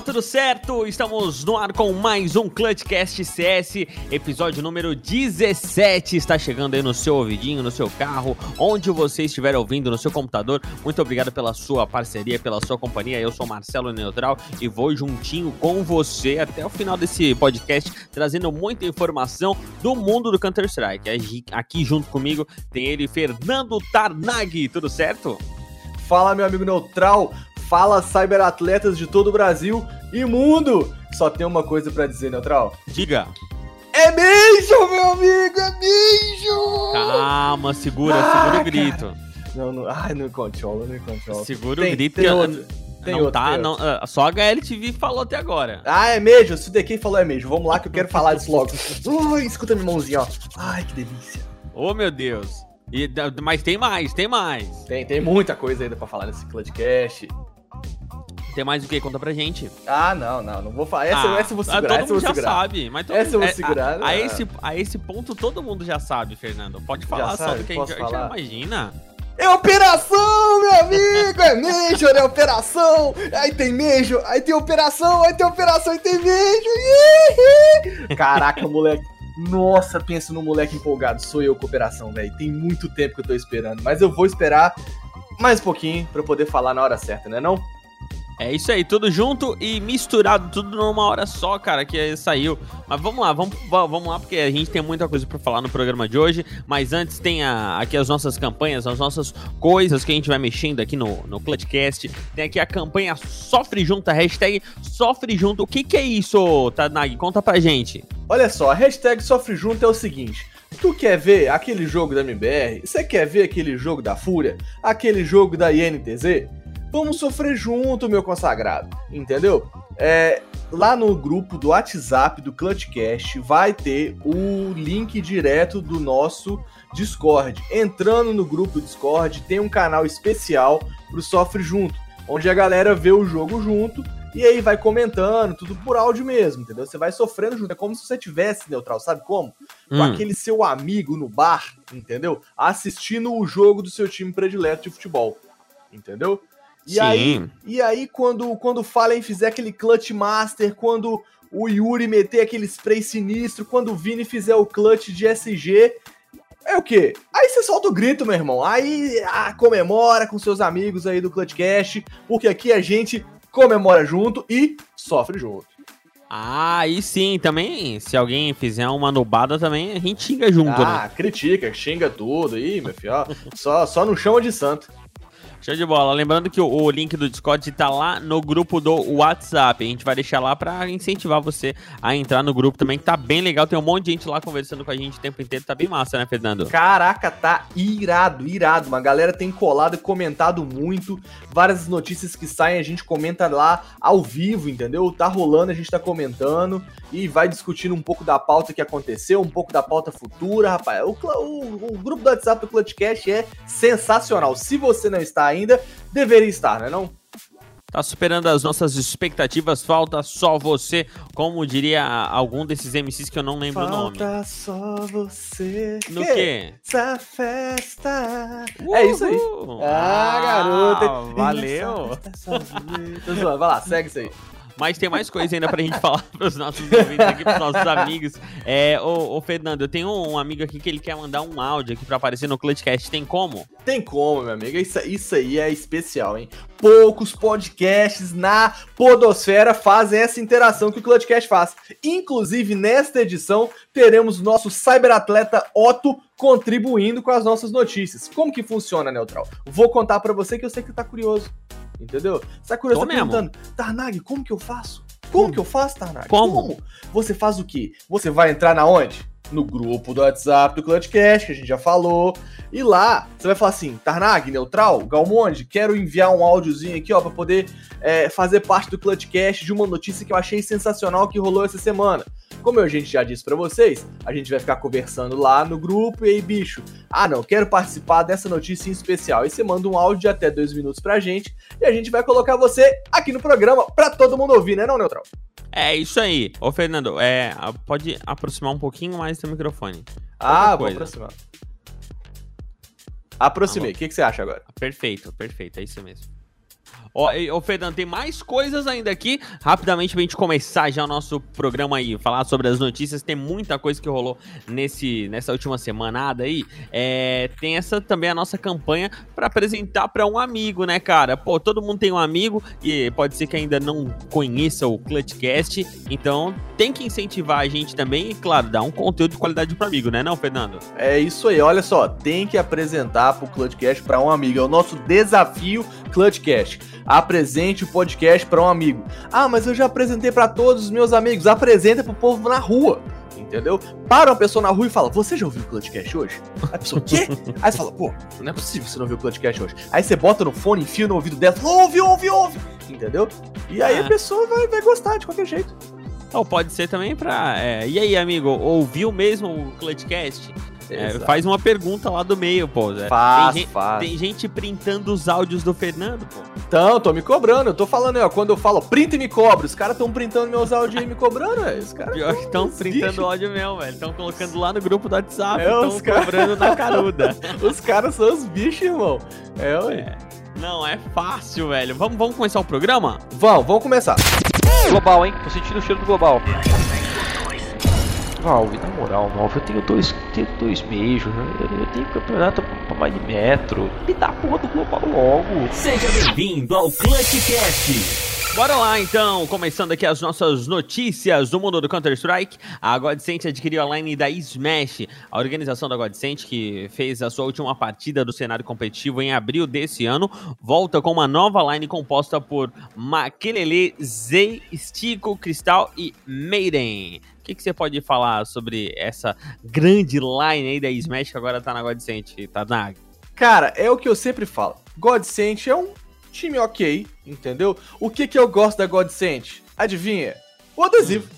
Tudo certo? Estamos no ar com mais um Clutchcast CS, episódio número 17. Está chegando aí no seu ouvidinho, no seu carro, onde você estiver ouvindo, no seu computador. Muito obrigado pela sua parceria, pela sua companhia. Eu sou Marcelo Neutral e vou juntinho com você até o final desse podcast, trazendo muita informação do mundo do Counter-Strike. Aqui junto comigo tem ele, Fernando Tarnag. Tudo certo? Fala, meu amigo Neutral. Fala cyberatletas de todo o Brasil e mundo! Só tem uma coisa para dizer, Neutral. Diga. É beijo, meu amigo, é beijo! Calma, segura, ah, segura o grito. Não, não, ai, não controla, não controla. Segura tem, o grito tem que outro. Tem não outro, tá, não, outro. Ah, só a HLTV falou até agora. Ah, é mesmo, se o DK falou é mesmo. Vamos lá que eu quero falar disso logo. Ui, escuta minha mãozinha, ó. Ai, que delícia. Oh, meu Deus. E, mas tem mais, tem mais. Tem, tem muita coisa ainda pra falar nesse Clutchcast. Tem mais o que? Conta pra gente. Ah, não, não, não vou falar. Essa, ah, essa eu vou segurar. Todo mundo já segurar. sabe. Mas todo essa eu vou é, segurar. A, a, esse, a esse ponto todo mundo já sabe, Fernando. Pode falar já só sabe? do que a gente já imagina. É operação, meu amigo! É Major, é operação! Aí tem Major, aí tem operação, aí tem operação, aí tem Major! Caraca, moleque. Nossa, penso no moleque empolgado. Sou eu com operação, velho. Tem muito tempo que eu tô esperando. Mas eu vou esperar mais um pouquinho pra eu poder falar na hora certa, né não? É isso aí, tudo junto e misturado, tudo numa hora só, cara, que saiu. Mas vamos lá, vamos, vamos lá, porque a gente tem muita coisa para falar no programa de hoje. Mas antes tem a, aqui as nossas campanhas, as nossas coisas que a gente vai mexendo aqui no, no Clutchcast. Tem aqui a campanha Sofre Junto, a hashtag Sofre Junto. O que, que é isso, Tanag? Conta pra gente. Olha só, a hashtag Sofre Junto é o seguinte. Tu quer ver aquele jogo da MBR? Você quer ver aquele jogo da Fúria? Aquele jogo da INTZ? Vamos sofrer junto, meu consagrado, entendeu? É, lá no grupo do WhatsApp do Clutchcast vai ter o link direto do nosso Discord. Entrando no grupo do Discord, tem um canal especial pro Sofre Junto, onde a galera vê o jogo junto e aí vai comentando, tudo por áudio mesmo, entendeu? Você vai sofrendo junto. É como se você tivesse neutral, sabe como? Com hum. aquele seu amigo no bar, entendeu? Assistindo o jogo do seu time predileto de futebol, entendeu? E Sim. aí, e aí quando, quando o Fallen fizer aquele clutch master, quando o Yuri meter aquele spray sinistro, quando o Vini fizer o clutch de SG, é o quê? Aí você solta o grito, meu irmão. Aí ah, comemora com seus amigos aí do Clutch Cash, porque aqui a gente comemora junto e sofre junto. Ah, aí sim, também, se alguém fizer uma nubada também, a gente xinga junto, ah, né? Ah, critica, xinga tudo. Ih, meu filho, ó, só, só não chama de santo. Show de bola. Lembrando que o, o, link do Discord tá lá no grupo do WhatsApp. A gente vai deixar lá para incentivar você a entrar no grupo também, que tá bem legal. Tem um monte de gente lá conversando com a gente o tempo inteiro. Tá bem massa, né, Fernando? Caraca, tá irado, irado. Uma galera tem colado e comentado muito. Várias notícias que saem, a gente comenta lá ao vivo, entendeu? Tá rolando, a gente tá comentando e vai discutindo um pouco da pauta que aconteceu, um pouco da pauta futura, rapaz. O, o, o grupo do WhatsApp do Clutchcast é sensacional. Se você não está ainda, deveria estar, né não? Tá superando as nossas expectativas, falta só você, como diria algum desses MCs que eu não lembro falta o nome. Falta só você. No quê? Essa festa. Uhul. É isso aí. Ah, garota. Valeu. Vai lá, segue isso aí. Mas tem mais coisa ainda pra gente falar pros nossos ouvintes aqui, pros nossos amigos. É, ô, ô, Fernando, eu tenho um amigo aqui que ele quer mandar um áudio aqui pra aparecer no Clutchcast. Tem como? Tem como, meu amigo. Isso, isso aí é especial, hein? Poucos podcasts na podosfera fazem essa interação que o Clutchcast faz. Inclusive, nesta edição, teremos o nosso cyberatleta Otto contribuindo com as nossas notícias. Como que funciona, Neutral? Vou contar para você que eu sei que tá curioso entendeu? Sakura tá perguntando, Tarnag, como que eu faço? Como, como? que eu faço, Tarnag? Como? como? Você faz o quê? Você vai entrar na onde? No grupo do WhatsApp do Clutchcast, que a gente já falou. E lá, você vai falar assim, Tarnag, Neutral, Galmonde, quero enviar um áudiozinho aqui, ó, pra poder é, fazer parte do Clutchcast de uma notícia que eu achei sensacional que rolou essa semana. Como a gente já disse para vocês, a gente vai ficar conversando lá no grupo e aí, bicho, ah não, quero participar dessa notícia em especial. E você manda um áudio de até dois minutos pra gente e a gente vai colocar você aqui no programa pra todo mundo ouvir, né não, Neutral? É isso aí. Ô, Fernando, é, pode aproximar um pouquinho mais do microfone. Ah, vou aproximar. Aproximei. O que, que você acha agora? Perfeito, perfeito. É isso mesmo. Ó, ô, Fernando, tem mais coisas ainda aqui. Rapidamente, pra gente começar já o nosso programa aí, falar sobre as notícias. Tem muita coisa que rolou nesse, nessa última semanada aí. É, tem essa também a nossa campanha para apresentar para um amigo, né, cara? Pô, todo mundo tem um amigo e pode ser que ainda não conheça o Clutchcast. Então, tem que incentivar a gente também e, claro, dar um conteúdo de qualidade pro amigo, né, não, Fernando? É isso aí. Olha só, tem que apresentar pro Clutchcast para um amigo. É o nosso desafio Clutchcast apresente o podcast para um amigo. Ah, mas eu já apresentei para todos os meus amigos. Apresenta pro povo na rua. Entendeu? Para uma pessoa na rua e fala: Você já ouviu o Clutchcast hoje? A pessoa, quê? Aí você fala: Pô, não é possível você não ouvir o Clutchcast hoje. Aí você bota no fone, enfia no ouvido dela, ouve, ouve, ouve. Entendeu? E aí a é. pessoa vai, vai gostar de qualquer jeito. Ou pode ser também pra. É, e aí, amigo, ouviu mesmo o Clutchcast? É, faz uma pergunta lá do meio, pô. Faz, tem, faz. Tem gente printando os áudios do Fernando, pô. Então, tô me cobrando. Eu tô falando aí, ó. Quando eu falo print e me cobre, os caras tão printando meus áudios e me cobrando, velho. Os caras. Pior que estão printando áudio meu, velho. Estão colocando lá no grupo do WhatsApp. É, os cara... cobrando na caruda. os caras são os bichos, irmão. É, ué. É. Não, é fácil, velho. Vamos, vamos começar o programa? Vamos, vamos começar. Global, hein? Tô sentindo o cheiro do global. Valve, na moral, Valve, eu tenho dois, tenho dois meijos, eu, eu tenho campeonato pra mais de metro. Me dá a porra do global logo. Seja bem-vindo ao Clutchcast. Bora lá então, começando aqui as nossas notícias do mundo do Counter-Strike. A Godsent adquiriu a line da Smash, a organização da Godsent que fez a sua última partida do cenário competitivo em abril desse ano, volta com uma nova line composta por Makelele, Zay, Stico, Cristal e Maiden. O que, que, você pode falar sobre essa grande line aí da Smash que agora tá na Godsent, Tanag? Cara, é o que eu sempre falo. Godsent é um time ok, entendeu? O que que eu gosto da Godsent? Adivinha? O adesivo.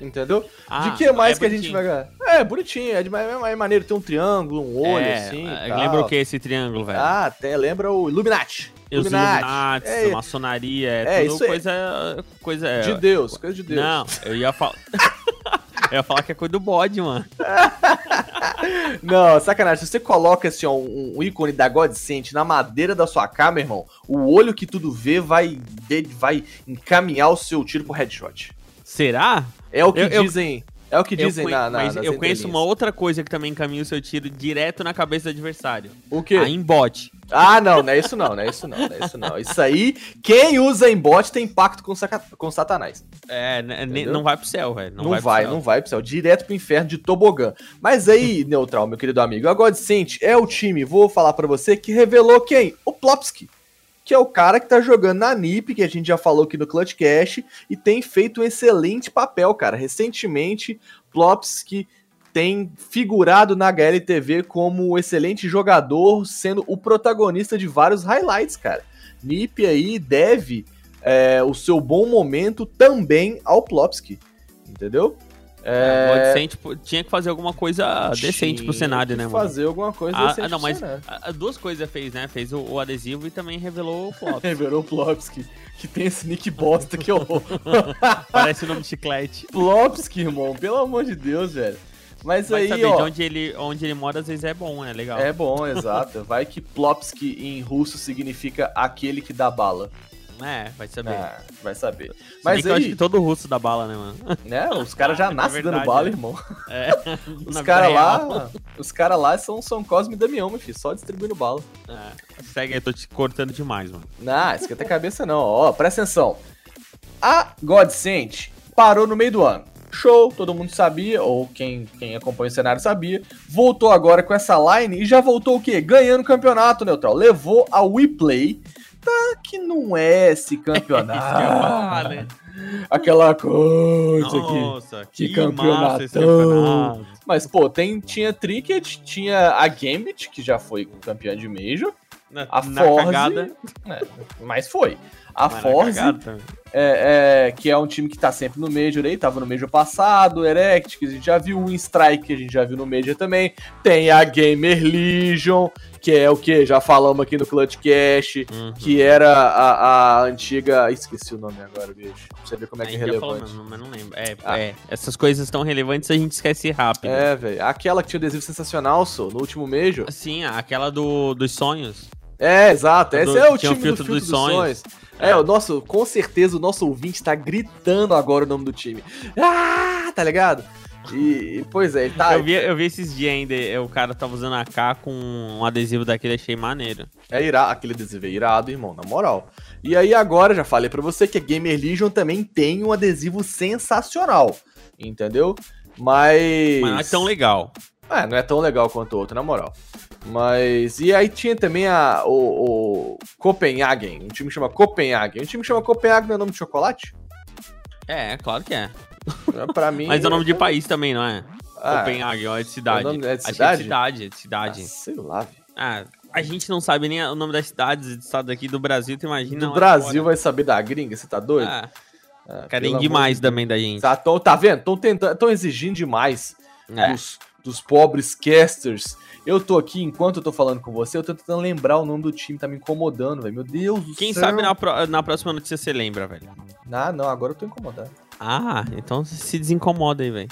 Hum. Entendeu? Ah, de que mais é que a gente vai ganhar? É, bonitinho, é, de, é, maneiro, tem um triângulo, um olho, é, assim. É, lembra o que esse triângulo, velho? Ah, até lembra o Illuminati. Illuminati, Illuminati é, maçonaria, é, é tudo coisa, coisa... De Deus, coisa de Deus. Não, eu ia falar... eu ia falar que é coisa do bode, mano. Não, sacanagem. Se você coloca assim, ó, um, um ícone da Godsent na madeira da sua meu irmão, o olho que tudo vê vai, vai encaminhar o seu tiro pro headshot. Será? É o que eu, dizem. Eu... É o que dizem eu, na, na Mas eu conheço uma outra coisa que também encaminha o seu tiro direto na cabeça do adversário. O quê? A embot. Ah, não, não é isso não, não é isso não, não é isso não. Isso aí, quem usa embot tem pacto com, saca... com satanás. É, não vai pro céu, velho. Não, não, vai, vai não vai pro céu. Direto pro inferno de tobogã. Mas aí, Neutral, meu querido amigo, a Godsent é o time, vou falar para você, que revelou quem? O Plopsky que é o cara que tá jogando na NIP, que a gente já falou aqui no Clutch Cash, e tem feito um excelente papel, cara. Recentemente, Plopsky tem figurado na HLTV como excelente jogador, sendo o protagonista de vários highlights, cara. NIP aí deve é, o seu bom momento também ao Plopsky, entendeu? É... Decente, tinha que fazer alguma coisa tinha decente pro cenário, né, mano? fazer alguma coisa ah, decente ah, não, mas a, duas coisas fez, né? Fez o, o, adesivo e também revelou o Plopsky. revelou o Plopsky, que tem esse nick bosta que eu... Parece o nome de chiclete. Plopsky, irmão, pelo amor de Deus, velho. Mas Vai aí, saber ó, de onde ele, onde ele mora, às vezes é bom, é legal. É bom, exato. Vai que Plopsky em russo significa aquele que dá bala. É, vai saber. Ah, vai saber. Mas aí... eu acho que todo russo dá bala, né, mano? É, os caras já é nascem dando bala, é. irmão. É. os caras lá, os caras lá são São Cosme e Damião, meu filho, só distribuindo bala. É. Segue aí, tô te cortando demais, mano. Não, esquenta a cabeça não. Ó, presta atenção. A Godsent parou no meio do ano. Show, todo mundo sabia, ou quem, quem acompanha o cenário sabia. Voltou agora com essa line e já voltou o quê? Ganhando o campeonato, Neutral. Levou a WePlay tá que não é esse campeonato. né? Aquela coisa Nossa, que, que campeonato. campeonato. Mas, pô, tem, tinha Tricket, tinha a Gambit, que já foi campeã de Major. Na, a na Force. É, mas foi. A mas Force, é, é, que é um time que tá sempre no Major aí, tava no Major passado, Erect, que a gente já viu, o Strike, que a gente já viu no Major também. Tem a Gamer Legion, que é o que? Já falamos aqui no Clutch Cash, Uhum. que era a, a antiga. Esqueci o nome agora, bicho. Pra você ver como é que é falou relevante. mesmo, mas não lembro. É, Ah. é, essas coisas tão relevantes a gente esquece rápido. É, velho. Aquela que tinha adesivo sensacional, só, no último Major. Sim, aquela do, dos sonhos. É, exato. Do- Esse é o tinha o time do filtro filtro dos dos sonhos. sonhos. É, o nosso, com certeza o nosso ouvinte tá gritando agora o nome do time. Ah, tá ligado? E, pois é, tá. Eu, vi, eu vi esses dias ainda, é, o cara tava usando a K com um adesivo daquele, achei maneiro. É irado, aquele adesivo é irado, irmão, na moral. E aí agora, já falei pra você que a Gamer Legion também tem um adesivo sensacional, entendeu? Mas... Mas não é tão legal. É, não é tão legal quanto o outro, na moral. Mas... E aí tinha também a, o, o Copenhagen, um time que chama Copenhagen. Um time que chama Copenhagen não é nome de chocolate? É, claro que é. Pra mim... Mas é o nome de país também, não é? Ah, Copenhague, ó, é de cidade. o nome é de cidade? é de cidade, é de ah, cidade. sei lá, velho. Ah, a gente não sabe nem o nome das cidades e estados aqui do Brasil, tu imagina Do Brasil fora. vai saber da gringa, você tá doido? Ah, Ah, querem demais de também da gente. Tá, tão, tá vendo? Estão tentando, estão exigindo demais É. dos, dos pobres casters. Eu tô aqui, enquanto eu tô falando com você, eu tô tentando lembrar o nome do time, tá me incomodando, velho. Meu Deus do Quem céu. sabe na, pro- na próxima notícia você lembra, velho. Ah, não, agora eu tô incomodado. Ah, então se desincomoda aí, velho.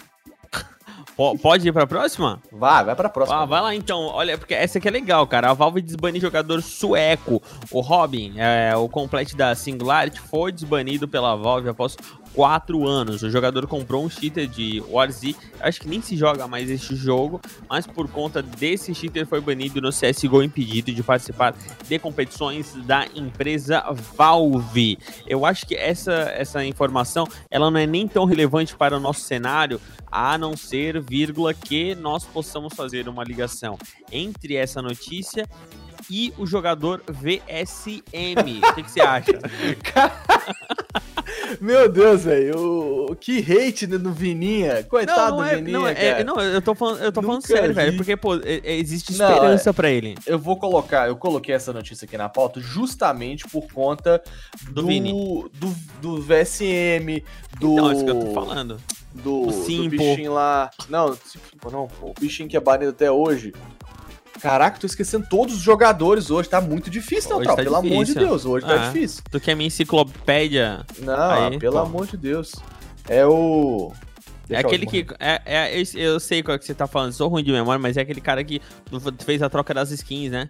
Po- Pode ir pra próxima? Vai, vai pra próxima. Ah, vai lá então. Olha, porque essa aqui é legal, cara. A Valve desbane jogador sueco. O Robin, é, o complete da Singularity, foi desbanido pela Valve após quatro anos. O jogador comprou um cheater de Warzy. Acho que nem se joga mais esse jogo, mas por conta desse cheater foi banido no CSGO impedido de participar de competições da empresa Valve. Eu acho que essa, essa informação ela não é nem tão relevante para o nosso cenário, a não ser, vírgula, que nós possamos fazer uma ligação entre essa notícia e o jogador VSM. O que, que você acha? Meu Deus, velho. Que hate no Vininha. Coitado não, do é, Vininha, não, é, cara. não, eu tô falando, eu tô falando sério, vi. velho, porque, pô, é- é- existe Não, esperança pra ele. Eu vou colocar, eu coloquei essa notícia aqui na pauta justamente por conta Do do, Vini. do, do VSM, do. Não, é isso que eu tô falando. do, do bichinho lá. Não, não, o bichinho que é banido até hoje. Caraca, tô esquecendo todos os jogadores hoje. Tá muito difícil, Hoje Neutral. tá pelo amor de difícil. Deus, hoje Ah. tá difícil. Tu quer minha enciclopédia? Não, Aí, pelo pô. amor de Deus. É o. É Deixa eu aquele que. É, é, esse- eu sei qual é que você tá falando, sou ruim de memória, mas é aquele cara que fez a troca das skins, né?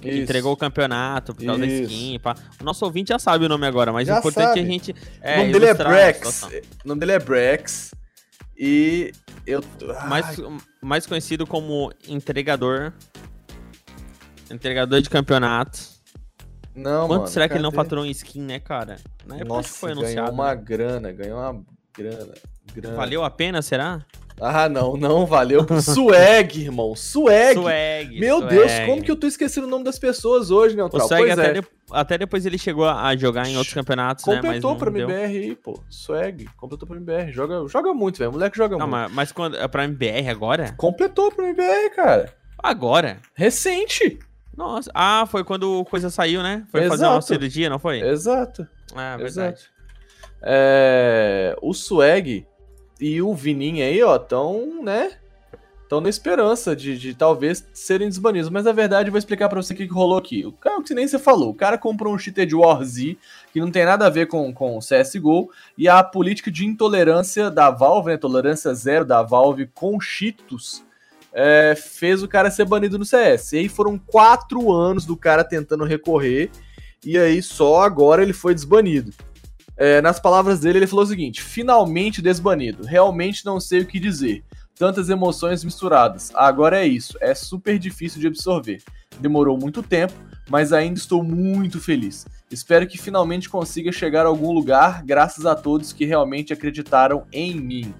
Que Isso. entregou o campeonato por causa da Isso. skin. Pá. O nosso ouvinte já sabe o nome agora, mas Já o importante sabe. é a gente. o nome dele é ilustrar a Brex. situação. O nome dele é Brex. E eu. Mais, Ai, mais conhecido como entregador. Entregador de campeonato. não, Quanto mano, será que ele não faturou em skin, né, cara? Na época Nossa, que foi ganhou anunciado. uma né? grana, ganhou uma grana. grana. Valeu a pena, será? Ah, não, não valeu. Swag, irmão. Swag. Swag. Meu swag. Deus, como que eu tô esquecendo o nome das pessoas hoje, O Neutral? Swag Pois até, é. de- até depois ele chegou a jogar em outros campeonatos, né? Completou não pra deu. MBR aí, pô. Swag. Completou pra MBR. Joga, joga muito, velho. Moleque joga Não, muito. mas, mas quando. É pra MBR agora? Completou pra MBR, cara. Agora? Recente. Nossa. Ah, foi quando coisa saiu, né? Foi fazer uma Exato. cirurgia, não foi? Exato. Ah, verdade. Exato. É, o Swag e o Vininha aí, ó, tão, né? Estão na esperança de, de talvez serem desbanidos. Mas a verdade, eu vou explicar pra você o que, que rolou aqui. O cara, que nem você falou, o cara comprou um cheater de Warzy, que não tem nada a ver com, com o CSGO, e a política de intolerância da Valve, né, tolerância zero da Valve com cheetos, é, fez o cara ser banido no CS. E aí foram quatro anos do cara tentando recorrer, e aí só agora ele foi desbanido. É, nas palavras dele, ele falou o seguinte: finalmente desbanido. Realmente não sei o que dizer. Tantas emoções misturadas. Agora é isso. É super difícil de absorver. Demorou muito tempo, mas ainda estou muito feliz. Espero que finalmente consiga chegar a algum lugar, graças a todos que realmente acreditaram em mim.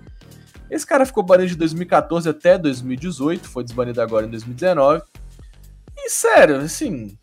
Esse cara ficou banido de 2014 até 2018, foi desbanido agora em 2019. E sério, assim,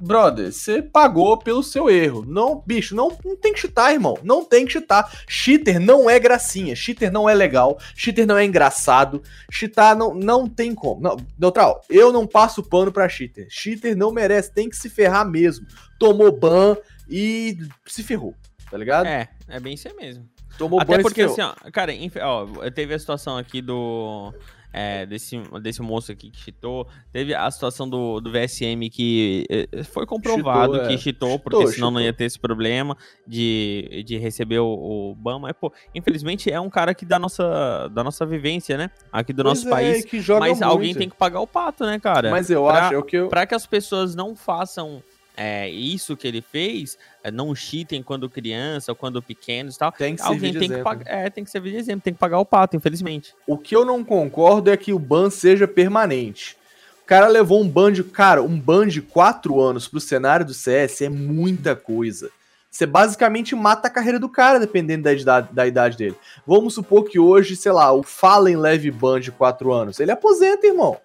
brother, você pagou pelo seu erro. Não, bicho, não, não tem que cheatar, irmão. Não tem que cheatar. Cheater não é gracinha. Cheater não é legal. Cheater não é engraçado. Cheatar não, não tem como. Não, Neutral, eu não passo pano pra cheater. Cheater não merece, tem que se ferrar mesmo. Tomou ban e se ferrou, tá ligado? É, é bem isso mesmo. Tomou ban Até e se porque, ferrou. assim, ó, cara, ó, teve a situação aqui do. É, desse, desse moço aqui que cheatou. Teve a situação do, do VSM que eh, foi comprovado que é. cheatou, porque senão não ia ter esse problema de, de receber o, o ban. Mas, pô, infelizmente é um cara aqui da nossa, da nossa vivência, né? Aqui do nosso Pois é, país. que Mas alguém muito. tem que pagar o pato, né, cara? Mas eu pra- acho, é o que eu... Pra que as pessoas não façam é, isso que ele fez, é, não cheatem quando criança ou quando pequenos e tal. Tem que Alguém tem que pagar. É, tem que servir de exemplo, tem que pagar o pato, infelizmente. O que eu não concordo é que o ban seja permanente. O cara levou um ban de. Cara, um ban de 4 anos pro cenário do CS é muita coisa. Você basicamente mata a carreira do cara, dependendo da idade, da idade dele. Vamos supor que hoje, sei lá, o Fallen leve ban de 4 anos. Ele aposenta, irmão.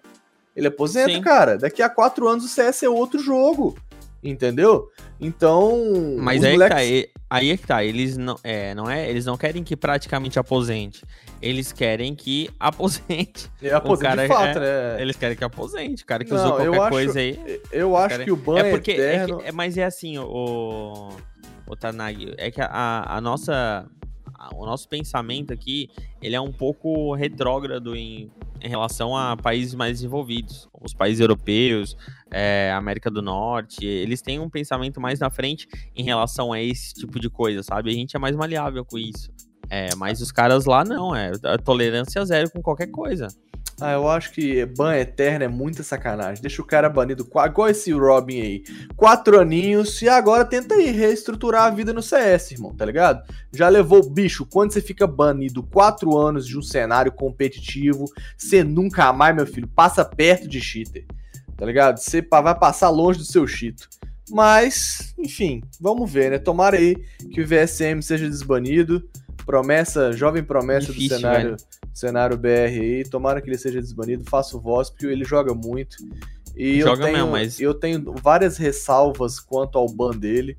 Ele aposenta, Sim. cara. Daqui a 4 anos o CS é outro jogo. Entendeu? Então. Mas aí, que moleques- tá, e- aí é que tá, eles não, é, não é, eles não querem que praticamente aposente. Eles querem que aposente. Ele aposenta cara de fato, é- né? Eles querem que aposente. O cara que Não, usou eu qualquer acho- coisa aí. Eu acho que o ban É porque. é que- é- mas é assim, o, o Tanag, é que a, a nossa. O nosso pensamento aqui, ele é um pouco retrógrado em, em relação a países mais desenvolvidos. Os países europeus, é, América do Norte, eles têm um pensamento mais na frente em relação a esse tipo de coisa, sabe? A gente é mais maleável com isso. É, mas os caras lá não, é a tolerância zero com qualquer coisa. Ah, eu acho que ban eterno é muita sacanagem. Deixa o cara banido, igual esse Robin aí. Quatro aninhos e agora tenta aí reestruturar a vida no CS, irmão, tá ligado? Já levou o bicho, quando você fica banido quatro anos de um cenário competitivo, você nunca mais, meu filho, passa perto de cheater, tá ligado? Você vai passar longe do seu cheato. Mas, enfim, vamos ver, né? Tomara aí que o VSM seja desbanido. Promessa, jovem promessa Difícil, do cenário, cenário BR aí. Tomara que ele seja desbanido. Faço voz, porque ele joga muito. E eu Joga tenho, mesmo, mas- eu tenho várias ressalvas quanto ao ban dele.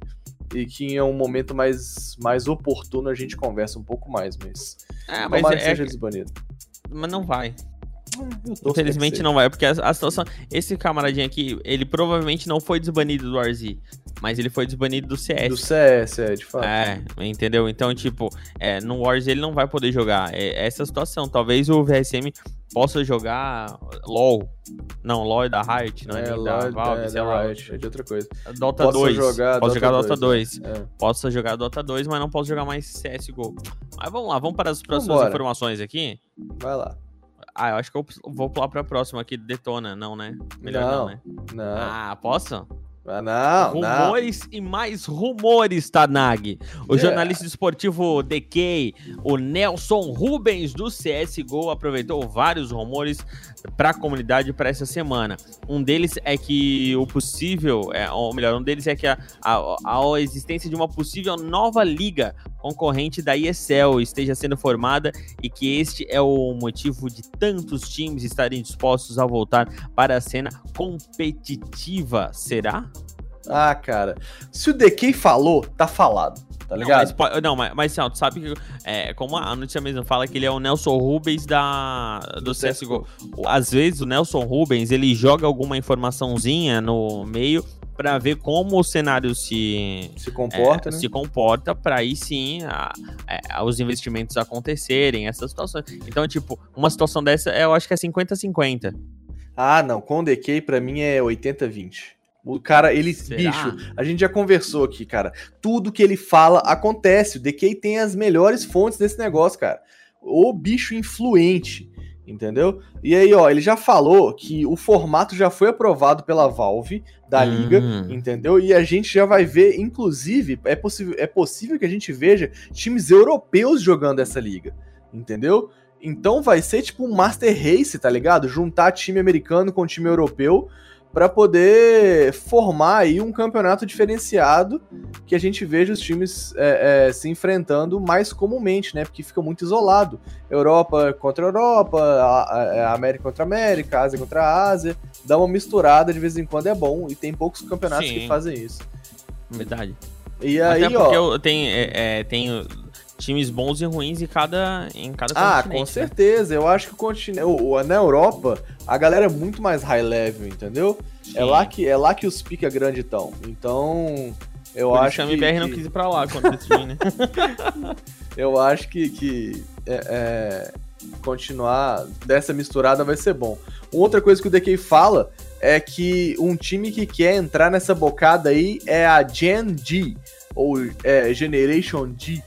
E que em um momento mais, mais oportuno a gente conversa um pouco mais, mas. É, mas, tomara que é, seja desbanido. mas não vai. Infelizmente não vai, porque a, a situação. Esse camaradinho aqui, ele provavelmente não foi desbanido do RZ, mas ele foi desbanido do CS. Do CS, é, de fato. É, entendeu? Então, tipo, é, no Wars ele não vai poder jogar. É essa a situação. Talvez o VSM possa jogar LOL. Não, LOL é da Riot, não é, é, nem da Lord, Valve, é, sei da lá. Riot, é de outra coisa. Dota Posso 2. jogar posso jogar Dota 2, 2. é. Posso jogar Dota 2, mas não posso jogar mais CSGO. Mas vamos lá, vamos para as próximas Vambora. informações aqui. Vai lá. Ah, eu acho que eu vou pular pra próxima aqui, Detona, não, né? Melhor não, Não. né? Não, Ah, posso? ah, não, não. rumores e mais rumores, Tanag. O É. jornalista esportivo DK, o Nelson Rubens do CSGO, aproveitou vários rumores para a comunidade para essa semana. Um deles é que o possível, é, ou melhor, um deles é que a, a, a existência de uma possível nova liga concorrente da ESL esteja sendo formada e que este é o motivo de tantos times estarem dispostos a voltar para a cena competitiva. Será? Ah, cara. Se o DK falou, tá falado. Tá Não, ligado? mas, não, mas, mas assim, ó, tu sabe que, é, como a notícia mesmo fala que ele é o Nelson Rubens da, do, Do CSGO. Às vezes o Nelson Rubens, ele joga alguma informaçãozinha no meio pra ver como o cenário se, Se comporta, é, né? se comporta pra aí sim a- é, os investimentos acontecerem, essas situações. Então, tipo, uma situação dessa, eu acho que é 50-50. Ah, não. Com o DK, pra mim, é 80-20. O cara, ele. Será? Bicho, a gente já conversou aqui, cara. Tudo que ele fala acontece. O DK tem as melhores fontes desse negócio, cara. O bicho influente. Entendeu? E aí, ó, ele já falou que o formato já foi aprovado pela Valve da Hum. liga, entendeu? E a gente já vai ver, inclusive, é possível, é possível que a gente veja times europeus jogando essa liga, entendeu? Então vai ser tipo um Master Race, tá ligado? Juntar time americano com time europeu pra poder formar aí um campeonato diferenciado que a gente veja os times é, é, se enfrentando mais comumente, né? Porque fica muito isolado. Europa contra Europa, a, a- a América contra América, Ásia contra Ásia. Dá uma misturada de vez em quando é bom e tem poucos campeonatos Sim. que fazem isso. Verdade. E aí, Até porque ó. eu tenho, é, é, tenho times bons e ruins em cada, em cada Ah, continente, com né? certeza. Eu acho que o continente, o- na Europa, a galera é muito mais high level, entendeu? É lá que é lá que os pica grande estão. Então, eu Por acho que a que, MBR não quis ir pra lá quando decidir, né? eu acho que, que é, é, continuar dessa misturada vai ser bom. Outra coisa que o DK fala é que um time que quer entrar nessa bocada aí é a Gen G, ou é, Generation G.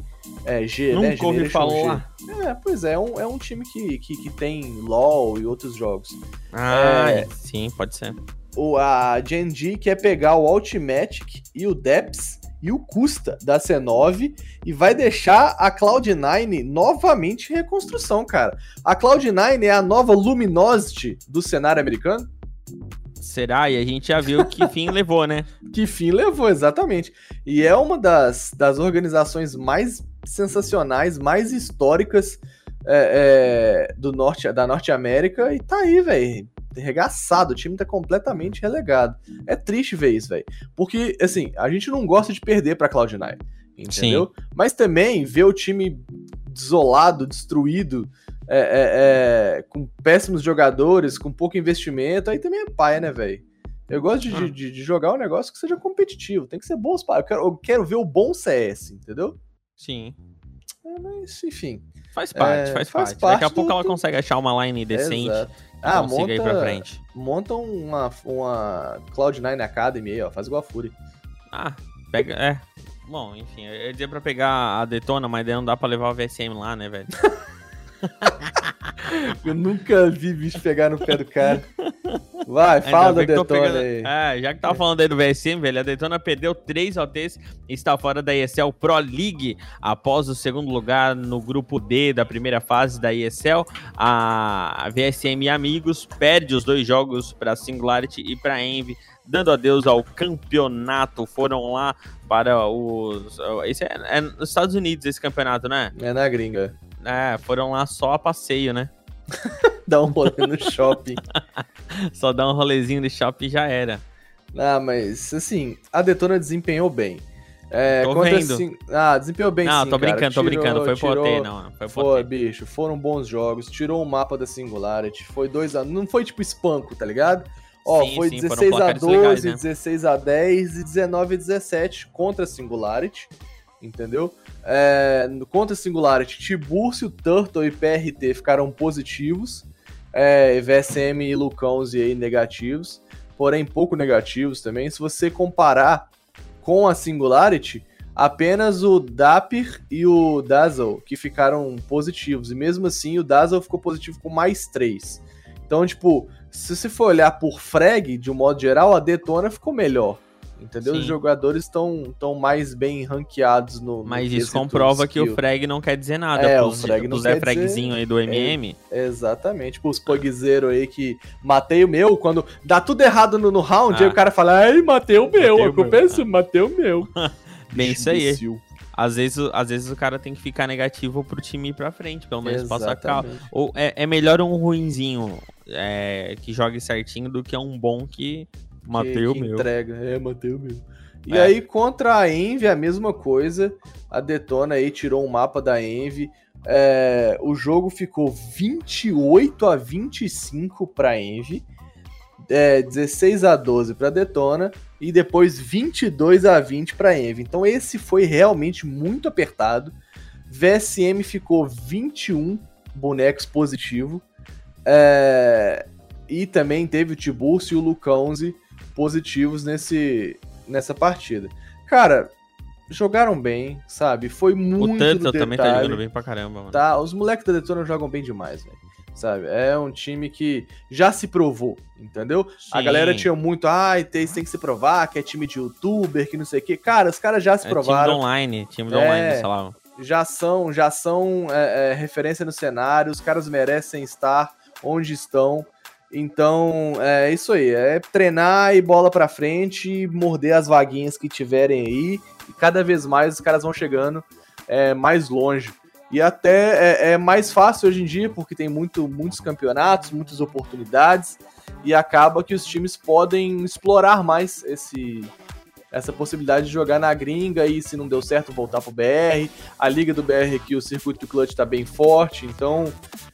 É, G, Nunca né? ouvi Generation falar. G. É, pois é, é um, é um time que, que, que tem LoL e outros jogos. Ah, É. sim, pode ser. O, a Gen G quer pegar o Ultimatic e o Depths e o Custa da C9 e vai deixar a Cloud9 novamente em reconstrução, cara. A Cloud9 é a nova Luminosity do cenário americano? Será? E a gente já viu que fim levou, né? Que fim levou, exatamente. E é uma das, das organizações mais sensacionais, mais históricas é, é, do norte, da Norte América e tá aí, velho. Regaçado, o time tá completamente relegado. É triste ver isso, velho. Porque, assim, a gente não gosta de perder pra Cloud9, entendeu? Mas também ver o time desolado, destruído, é, é, é, com péssimos jogadores, com pouco investimento, aí também é paia, né, velho? Eu gosto de, Ah. de- de jogar um negócio que seja competitivo, tem que ser bons. Eu quero, eu quero ver o bom CS, entendeu? Sim. É, mas, enfim. Faz parte, É, faz, faz parte. Daqui a parte pouco do- ela consegue achar uma line decente Exato. Ah, consiga ir pra monta, frente. monta uma, uma Cloud9 Academy aí, ó. Faz igual a Fury. Ah, pega. É. Bom, enfim, eu ia dizer pra pegar a Detona, mas daí não dá pra levar o VSM lá, né, velho? Eu nunca vi bicho pegar no pé do cara. Vai, fala da Detona pegando- aí. É, já que tava falando aí do VSM, velho, a Detona perdeu três OTs e está fora da ESL Pro League após o segundo lugar no grupo D da primeira fase da ESL. A VSM Amigos perde os dois jogos para Singularity e para Envy, dando adeus ao campeonato. Foram lá para os. Esse é, é nos Estados Unidos esse campeonato, né? É na gringa. É, foram lá só a passeio, né? Dá um rolê no shopping. Só dar um rolezinho de shopping e já era. Ah, mas assim, a Detona desempenhou bem. É, Tô vendo. cin- Ah, desempenhou bem não, sim, tô cara. brincando, tô Tirou- brincando. Foi tirou- não. Foi Foi, bicho, foram bons jogos. Tirou o mapa da Singularity. Foi dois a... Não foi tipo espanco, tá ligado? Ó, Sim, foi sim, foram 16 a placares 12, legais, né? 16 a 10 e 19 a 17 contra a Singularity. Entendeu? É, no- contra a Singularity, Tiburcio, Turtle e PRT ficaram positivos. É, VSM e Lucãozi aí negativos. Porém, pouco negativos também. Se você comparar com a Singularity, apenas o Dapper e o Dazzle que ficaram positivos. E mesmo assim, o Dazzle ficou positivo com mais três. Então, tipo, se você for olhar por frag, de um modo geral, a Detona ficou melhor. Entendeu? Sim. Os jogadores estão tão mais bem ranqueados no. no Mas isso quesito comprova que o frag não quer dizer nada. É, pros, o frag não pros quer Zé Fragzinho aí do MM. Exatamente. Tipo, os pugzeiros aí que matei o meu, quando dá tudo errado no, no round, Ah. aí o cara fala, ai, matei o meu, Matei a o culpa meu. é sua, matei o meu. Bem isso aí. Imbecil. Às vezes, às vezes o cara tem que ficar negativo pro time ir pra frente, pelo menos passar calma. Exatamente. Ou é, é melhor um ruinzinho é, que jogue certinho do que um bom que matei o meu. entrega. É, matei o meu. E É. aí, contra a Envy, a mesma coisa. A Detona aí tirou um mapa da Envy. É, o jogo ficou 28 a 25 pra Envy. É, 16 a 12 pra Detona. E depois 22 a 20 pra Envy. Então esse foi realmente muito apertado. VSM ficou 21 bonecos positivo. É, e também teve o Tiburcio e o Lucãozi positivos nesse, nessa partida. Cara, jogaram bem, sabe? Foi muito O no também tá jogando bem pra caramba, mano. Tá, os moleques da Detona jogam bem demais, velho. Sabe? É um time que já se provou, entendeu? A Sim. galera tinha muito, ai, tem, tem que se provar, que é time de youtuber, que não sei o quê. Cara, os caras já se É time provaram online, time É. online, sei lá. já são, já são é, é, referência no cenário, os caras merecem estar onde estão. Então, é isso aí, é treinar e bola pra frente, morder as vaguinhas que tiverem aí, e cada vez mais os caras vão chegando é, mais longe. E até é, é mais fácil hoje em dia, porque tem muito, muitos campeonatos, muitas oportunidades, e acaba que os times podem explorar mais esse, essa possibilidade de jogar na gringa e se não deu certo voltar pro BR. A liga do BR aqui, o circuito clutch tá bem forte, então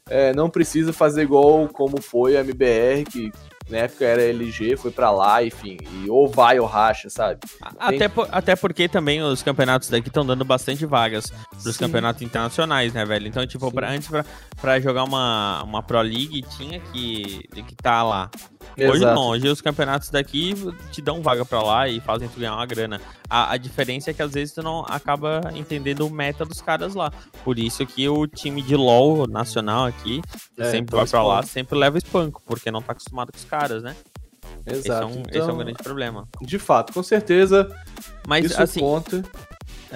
é, não precisa fazer igual como foi a MBR, que na época era LG, foi pra lá, enfim, e ou vai ou racha, sabe? Até, por- até porque também os campeonatos daqui estão dando bastante vagas. pros Sim. campeonatos internacionais, né, velho? Então, tipo, Sim. pra, antes pra, pra jogar uma, uma Pro League tinha que, que tá lá. Hoje Exato. não, hoje os campeonatos daqui te dão vaga pra lá e fazem tu ganhar uma grana. A, a diferença é que às vezes tu não acaba entendendo o meta dos caras lá. Por isso que o time de LoL nacional aqui É, sempre então vai pra lá, sempre leva espanco, porque não tá acostumado com os caras, né? Esse, é Exato. um, então, esse é um grande problema. De fato, com certeza, Mas isso assim, conta.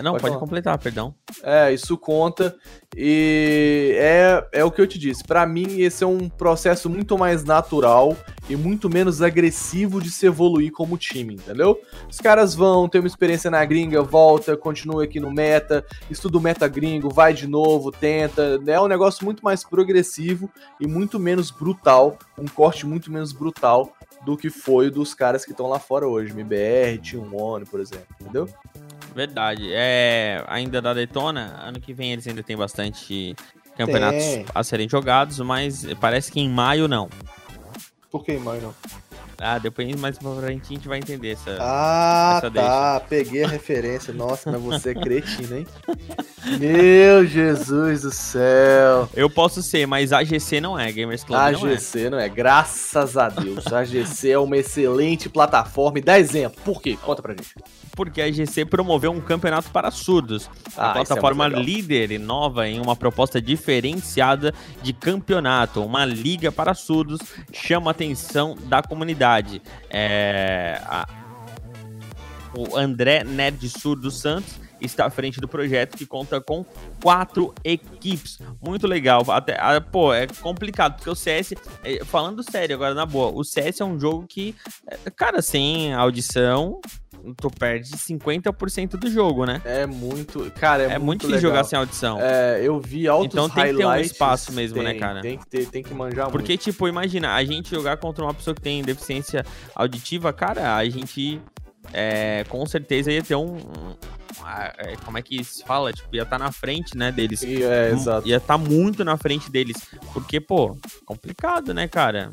Não, pode pode, completar, perdão. É, isso conta. E é, é o que eu te disse. Pra mim, esse é um processo muito mais natural e muito menos agressivo de se evoluir como time, entendeu? Os caras vão, tem uma experiência na gringa, volta, continua aqui no meta, estuda o meta gringo, vai de novo, tenta. É um negócio muito mais progressivo e muito menos brutal, um corte muito menos brutal do que foi dos caras que estão lá fora hoje, MBR, Team One, por exemplo, entendeu? Verdade. É, ainda da Detona, ano que vem eles ainda têm bastante campeonatos Tem. a serem jogados, mas parece que em maio não. Por que, mãe, não? Ah, depois mais pra frente a gente vai entender essa. Ah, Essa tá. Peguei a referência. Nossa, mas você é cretino, hein? Meu Jesus do céu. Eu posso ser, mas a GC não é, Gamers Club A não é. GC não é, graças a Deus. A GC é uma excelente plataforma. E dá exemplo. Por quê? Conta pra gente. Porque a GC promoveu um campeonato para surdos. Ah, a é plataforma legal. líder e nova em uma proposta diferenciada de campeonato. Uma liga para surdos chama a atenção da comunidade. É, a- o André Nerd Surdo Santos está à frente do projeto que conta com quatro equipes. Muito legal. Até, pô, é complicado, porque o CS, é, falando sério agora, na boa, o CS é um jogo que, é, cara, sem audição, tu perde 50% do jogo, né? É muito. Cara, é, É, muito difícil legal. jogar sem audição. É, eu vi altos Então tem que ter um espaço mesmo, né, Tem, cara? Tem que, ter, tem que manjar Porque, tipo, imagina, a gente jogar contra uma pessoa que tem deficiência auditiva, cara, a gente é, com certeza ia ter um. um- é, como é que se fala? Tipo, ia estar na frente, né, deles. muito. E, é, exato. Ia estar muito na frente deles. Porque, pô, complicado, né, cara?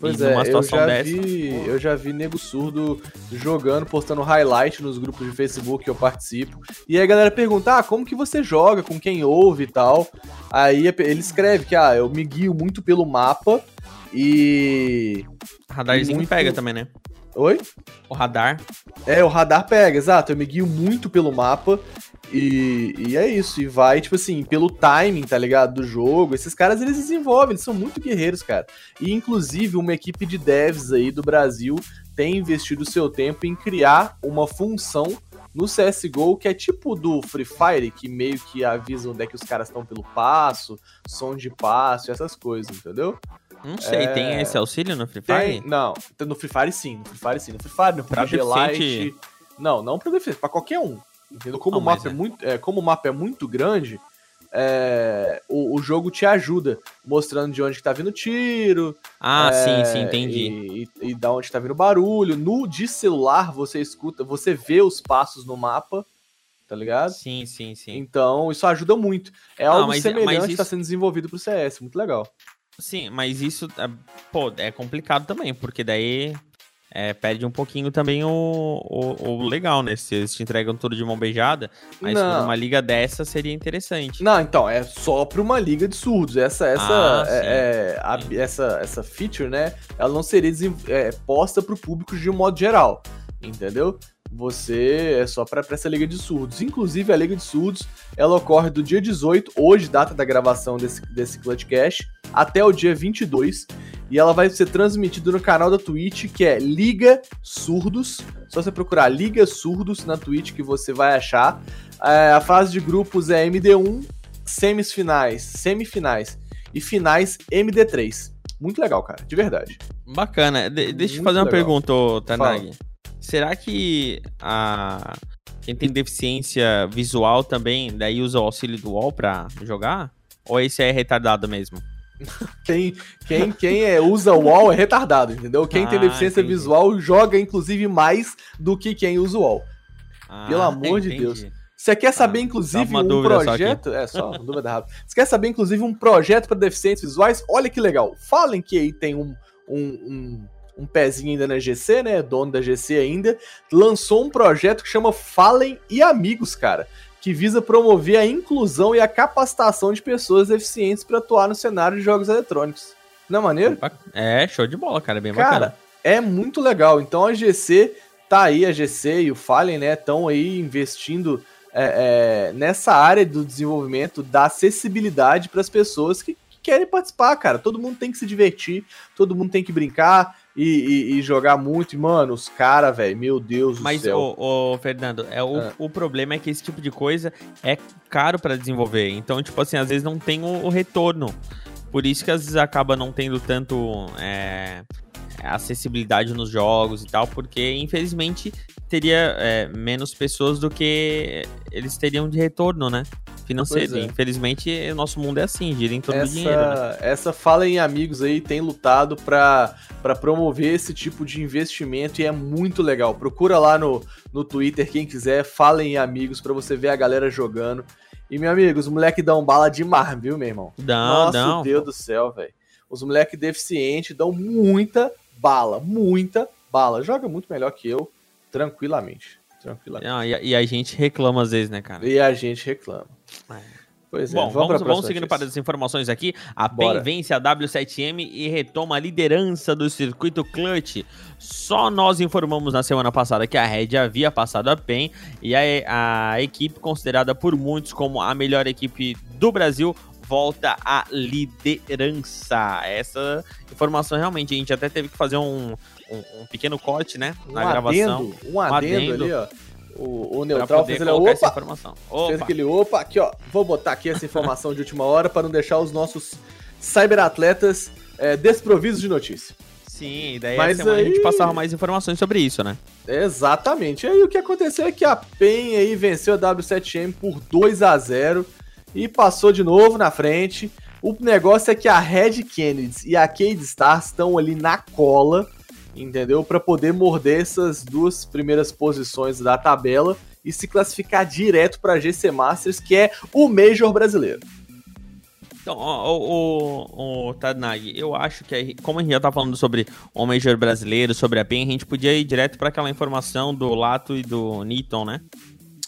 Pois E é, eu já, dessa. vi, eu já vi nego surdo jogando, postando highlight nos grupos de Facebook que eu participo. E aí a galera pergunta, ah, como que você joga, com quem ouve e tal. Aí ele escreve que, ah, eu me guio muito pelo mapa e... Radarzinho muito- pega também, né? Oi? O radar. É, o radar pega, exato. Eu me guio muito pelo mapa e, e é isso. E vai, tipo assim, pelo timing, tá ligado? Do jogo. Esses caras, eles desenvolvem, eles são muito guerreiros, cara. E, inclusive, uma equipe de devs aí do Brasil tem investido seu tempo em criar uma função no CSGO que é tipo do Free Fire, que meio que avisa onde é que os caras estão pelo passo, som de passo, essas coisas, entendeu? Não sei, É. tem esse auxílio no Free Tem, Fire? não, no Free Fire sim, no Free Fire sim, no Free Fire, no Pra PUBG Lite. deficiente- Não, não pra deficiente, pra qualquer um. Entendeu? Como, Não, o, mapa é é. muito, é, como o mapa é muito grande, é, o, o jogo te ajuda, mostrando de onde que tá vindo tiro. Ah, é, sim, sim, entendi. E, e, e da onde tá vindo barulho. No de celular, você escuta, você vê os passos no mapa, tá ligado? Sim, sim, sim. Então, isso ajuda muito. É Ah, algo mas- semelhante mas que tá isso- sendo desenvolvido pro CS, muito legal. Sim, mas isso, é, pô, é complicado também, porque daí é, perde um pouquinho também o, o, o legal, né? Se eles te entregam tudo de mão beijada, mas uma liga dessa seria interessante. Não, então, é só pra uma liga de surdos. Essa, essa, Ah, é, é, a- essa, essa feature, né? Ela não seria é, posta pro público de um modo geral. Entendeu? Você é só pra, pra essa liga de surdos. Inclusive, a liga de surdos ela ocorre do dia 18, hoje, data da gravação desse, desse Clutchcast, até o dia 22. E ela vai ser transmitida no canal da Twitch, que é Liga Surdos. Só você procurar Liga Surdos na Twitch que você vai achar. É, a fase de grupos é MD1, semifinais, semifinais e finais MD3. Muito legal, cara, de verdade. Bacana. De- deixa eu fazer uma legal. pergunta, Tanag. Será que a quem tem deficiência visual também daí usa o auxílio do UOL pra jogar? Ou esse é retardado mesmo? Quem, quem, quem é, usa o UOL é retardado, entendeu? Quem tem Ah, deficiência entendi. visual joga, inclusive, mais do que quem usa o UOL. Ah, Pelo amor de entendi. Deus. Você quer saber, Ah, inclusive, um dúvida só projeto. É, só uma dúvida rápida. Você quer saber, inclusive, um projeto para deficientes visuais? Olha que legal. Falem que aí tem um, um, um, um pezinho ainda na GC, né? Dono da GC ainda. Lançou um projeto que chama Falem e Amigos, cara. que visa promover a inclusão e a capacitação de pessoas deficientes para atuar no cenário de jogos eletrônicos. Não é maneiro? É, show de bola, cara, bem Cara, bacana. é muito legal. Então a GC tá aí, a GC e o Fallen, né, estão aí investindo é, é, nessa área do desenvolvimento da acessibilidade para as pessoas que, que querem participar, cara. Todo mundo tem que se divertir, todo mundo tem que brincar e, e- e jogar muito. E, mano, os caras, velho, meu Deus do Mas, céu. ô, ô, Fernando, é, o, Ah. o problema é que esse tipo de coisa é caro pra desenvolver. Então, tipo assim, às vezes não tem o, o retorno. Por isso que às vezes acaba não tendo tanto é, acessibilidade nos jogos e tal, porque infelizmente teria é, menos pessoas do que eles teriam de retorno, né? Financeiro. É. Infelizmente, o nosso mundo é assim, gira em torno do dinheiro, né? essa, essa Fala em Amigos aí tem lutado pra pra promover esse tipo de investimento e é muito legal. Procura lá no, no Twitter, quem quiser, Fala em Amigos pra você ver a galera jogando. E, meu amigo, os moleques dão bala demais, viu, meu irmão? Não, Nossa, não. Deus do céu, velho. Os moleques deficientes dão muita bala, muita bala. Joga muito melhor que eu, tranquilamente. Tranquilamente. Não, e, a- e a gente reclama às vezes, né, cara? E a gente reclama. É. Pois é, Bom, vamos, vamos, próxima seguindo para as informações aqui. A Bora. PEN vence a W7M e retoma a liderança do circuito clutch. Só nós informamos na semana passada que a Red havia passado a PEN e a, a equipe considerada por muitos como a melhor equipe do Brasil volta à liderança. Essa informação realmente a gente até teve que fazer um, um, um pequeno corte, né, Um na gravação adendo, um adendo, adendo. ali, ó. O, o Neutral fez ele, colocar essa opa, informação. fez Opa. aquele opa, aqui ó, vou botar aqui essa informação de última hora para não deixar os nossos cyberatletas é, desprovidos de notícia. Sim, daí Mas a semana a gente aí- passava mais informações sobre isso, né? Exatamente. E aí o que aconteceu é que a PEN aí venceu a W7M por 2 a 0 e passou de novo na frente. O negócio é que a Red Kennedy e a Cade Stars estão ali na cola, entendeu? Para poder morder essas duas primeiras posições da tabela e se classificar direto para a GC Masters, que é o Major brasileiro. Então, o, o, o Tadnag, eu acho que, como a gente já tá falando sobre o Major brasileiro, sobre a PEN, a gente podia ir direto para aquela informação do Lato e do Niton, né?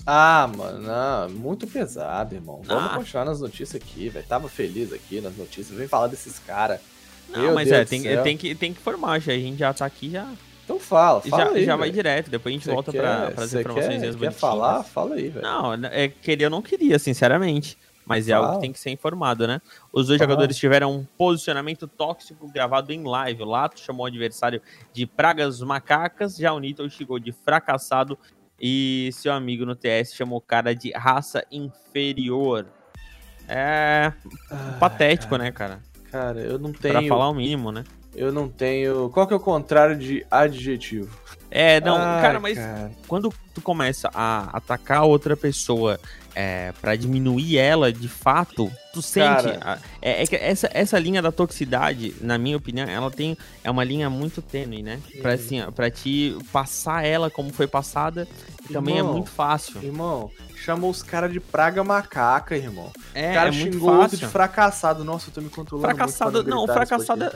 Ah, mano, não, muito pesado, irmão. Vamos Ah. continuar nas notícias aqui, velho. Tava feliz aqui nas notícias. Vem falar desses caras. Não, Meu mas Deus é, tem, tem, que, tem que informar, já, a gente já tá aqui, já, Então fala, fala já, aí, já vai direto, depois a gente Cê volta quer- para as informações quer, quer falar? Fala aí, velho. Não, é, queria ou não queria, sinceramente. Mas é algo Fala. que tem que ser informado, né? Os dois Fala. jogadores tiveram um posicionamento tóxico gravado em live. O Lato chamou o adversário de pragas macacas, já o Nito chegou de fracassado e seu amigo no TS chamou o cara de raça inferior. É Ah, patético, né, cara? Cara, eu não Pra tenho. falar o mínimo, né? Eu não tenho. Qual que é o contrário de adjetivo? É, não, cara, mas cara. quando tu começa a atacar outra pessoa é, para diminuir ela de fato, tu sente. A- é, é que essa, essa linha da toxicidade, na minha opinião, ela tem. É uma linha muito tênue, né? Pra, Uhum. assim, ó, pra te passar ela como foi passada, também é Irmão, muito fácil. Irmão, chamou os caras de praga macaca, irmão. É, o cara é muito xingou outro fácil. de fracassado. Nossa, eu tô me controlando. Fracassado, muito não, fracassado.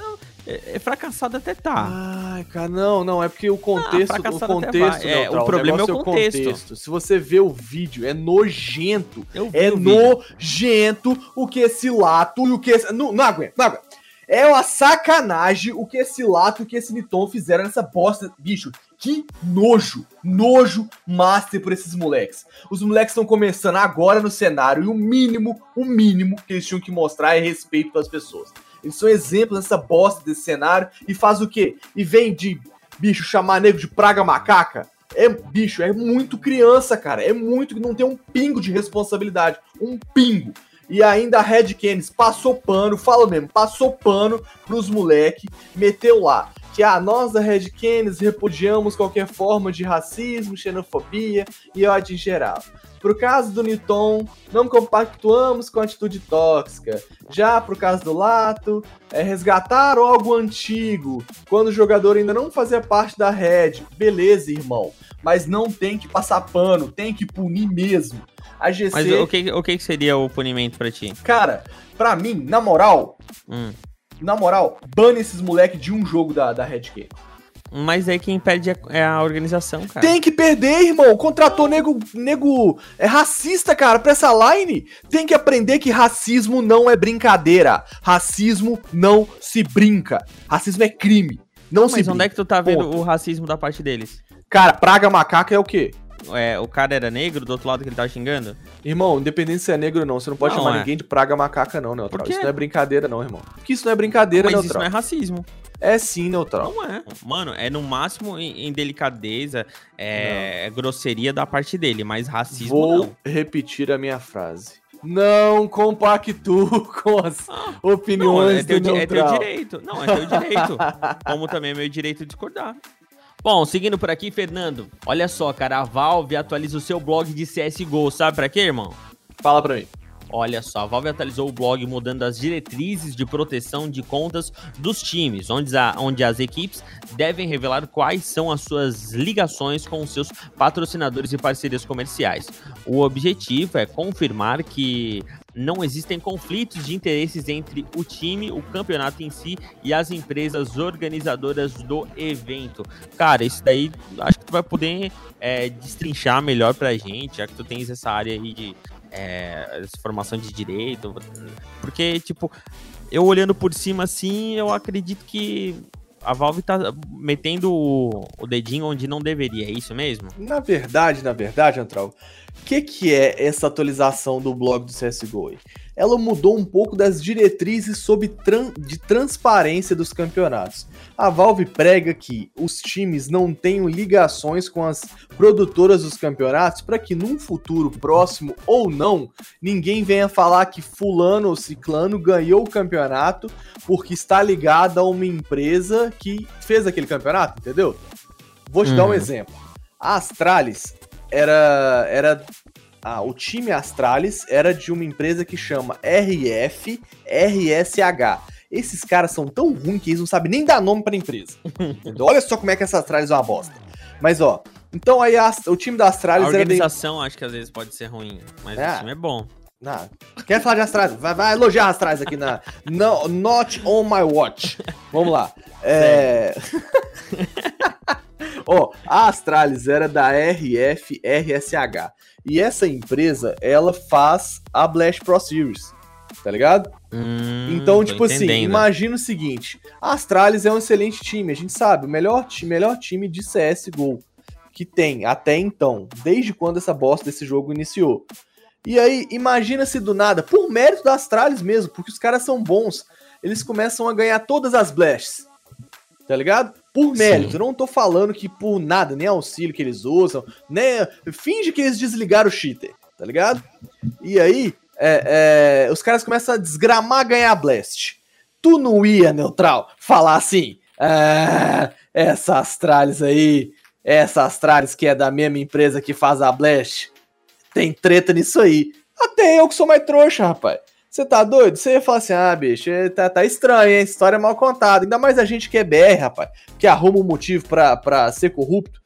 É, é, fracassado até tá. Ai, cara, não, não, é porque o contexto, o fracassado até contexto, vai. É, Neutral, o problema é o negócio contexto. Se você vê o vídeo, é nojento. Eu É o vídeo. nojento o que esse lato e o que esse... Não, não aguento, não aguento. É uma sacanagem o que esse lato e o que esse Niton fizeram nessa bosta. Bicho, que nojo. Nojo master por esses moleques. Os moleques estão começando agora no cenário e o mínimo, o mínimo que eles tinham que mostrar é respeito pelas pessoas. Eles são exemplos nessa bosta desse cenário e faz o quê? E vem de, bicho, chamar nego de praga macaca? É, bicho, é muito criança, cara. É muito que não tem um pingo de responsabilidade. Um pingo. E ainda a Red Canis passou pano, fala mesmo, passou pano pros moleque, meteu lá. Que ah, nós da Red Canis repudiamos qualquer forma de racismo, xenofobia e ódio em geral. Pro caso do Niton, não compactuamos com a atitude tóxica. Já pro caso do Lato, é resgatar algo antigo, quando o jogador ainda não fazia parte da Red. Beleza, irmão. Mas não tem que passar pano, tem que punir mesmo. A GC, Mas o que, o que seria o punimento pra ti? cara, pra mim, na moral, Hum. na moral, bane esses moleque de um jogo da, da Red Canis. Mas aí quem perde é- é a organização, cara. Tem que perder, irmão. Contratou nego, nego é racista, cara, pra essa line. Tem que aprender que racismo não é brincadeira. Racismo não se brinca. Racismo é crime. Não se Mas onde brinca. é que tu tá vendo Ponto. o racismo da parte deles? Cara, praga macaca é o quê? É, o cara era negro do outro lado que ele tava xingando? Irmão, independente se é negro ou não, você não pode Não, chamar é. ninguém de praga macaca, não, Neutral. Isso não é brincadeira, não, irmão. Porque isso não é brincadeira, Mas isso Neutral. não é racismo. É sim, Neutral. Não é. Mano, é no máximo em, em delicadeza, é, grosseria da parte dele, mas racismo Vou não. repetir a minha frase. Não compactuo com as Ah, Não, opiniões é teu, é teu direito. Não, é teu direito. Como também é meu direito de discordar. Bom, seguindo por aqui, Fernando. Olha só, cara, a Valve atualiza o seu blog de CSGO. Sabe pra quê, irmão? Fala pra mim. Olha só, a Valve atualizou o blog mudando as diretrizes de proteção de contas dos times, onde, a- onde as equipes devem revelar quais são as suas ligações com seus patrocinadores e parcerias comerciais. O objetivo é confirmar que não existem conflitos de interesses entre o time, o campeonato em si e as empresas organizadoras do evento. Cara, isso daí acho que tu vai poder é, destrinchar melhor pra gente, já que tu tens essa área aí de é, formação de direito. Porque, tipo, eu olhando por cima assim, eu acredito que a Valve tá metendo o, o dedinho onde não deveria, é isso mesmo? Na verdade, na verdade, Antral, que, que é essa atualização do blog do CSGO? Ela mudou um pouco das diretrizes sobre tran- de transparência dos campeonatos. A Valve prega que os times não tenham ligações com as produtoras dos campeonatos para que num futuro próximo ou não, ninguém venha falar que fulano ou ciclano ganhou o campeonato porque está ligado a uma empresa que fez aquele campeonato, entendeu? Vou te dar um Uhum. exemplo. A Astralis era. era ah, o time Astralis era de uma empresa que chama RF RSH. Esses caras são tão ruins que eles não sabem nem dar nome pra empresa. Olha só como é que essa Astralis é uma bosta. Mas ó, então aí a- o time da A Astralis era de, organização acho que às vezes pode ser ruim, mas É. o time é bom. Ah, quer falar de Astralis? Vai, vai elogiar a Astralis aqui na. No, not on my watch. Vamos lá. É. Ó, a Astralis era da RF RSH. E essa empresa, ela faz a Blast Pro Series. Tá ligado? Hum, Então, tipo assim, entendendo. imagina o seguinte: a Astralis é um excelente time, a gente sabe, o melhor, ti- melhor time de CSGO que tem até então, desde quando essa bosta desse jogo iniciou. E aí, imagina se do nada, por mérito da Astralis mesmo, porque os caras são bons, eles começam a ganhar todas as blasts. Tá ligado? Por Sim. mérito. Eu não tô falando que por nada, nem auxílio que eles usam, né? Finge que eles desligaram o cheater, tá ligado? E aí, é, é, os caras começam a desgramar ganhar Blast. Tu não ia, neutral, falar assim, ah, essa Astralis aí, essa Astralis que é da mesma empresa que faz a Blast, tem treta nisso aí. Até eu que sou mais trouxa, rapaz. Você tá doido? Você ia falar assim, ah, bicho, é, tá, tá estranho, hein? História mal contada. Ainda mais a gente que é BR, rapaz, que arruma um motivo pra, pra ser corrupto.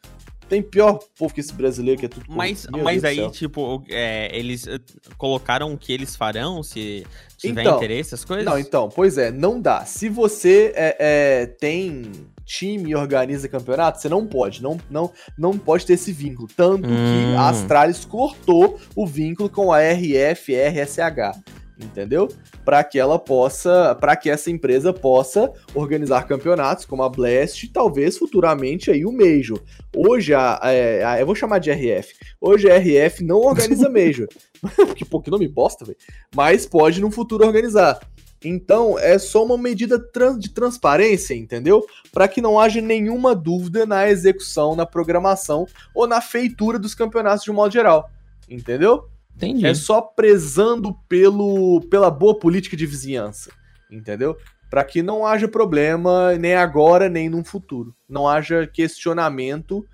Tem pior povo que esse brasileiro que é tudo corrupto. Mas, Meu mas Deus aí, tipo, é, eles eh, colocaram o que eles farão se tiver Então, interesse, as coisas? Não, então, pois é, não dá. Se você é, é, tem time e organiza campeonato, você não pode, não, não, não pode ter esse vínculo. Tanto Hum. que a Astralis cortou o vínculo com a RF RSH, entendeu? Para que ela possa, para que essa empresa possa organizar campeonatos como a Blast, talvez futuramente aí o Major. Hoje a, é, a- eu vou chamar de RF. Hoje a RF não organiza Major. que pô, que nome bosta, velho. Mas pode no futuro organizar. Então, é só uma medida de transparência, entendeu? Para que não haja nenhuma dúvida na execução, na programação ou na feitura dos campeonatos de um modo geral. Entendeu? Entendi. É só prezando pelo, pela boa política de vizinhança. Entendeu? Para que não haja problema nem agora nem no futuro. Não haja questionamento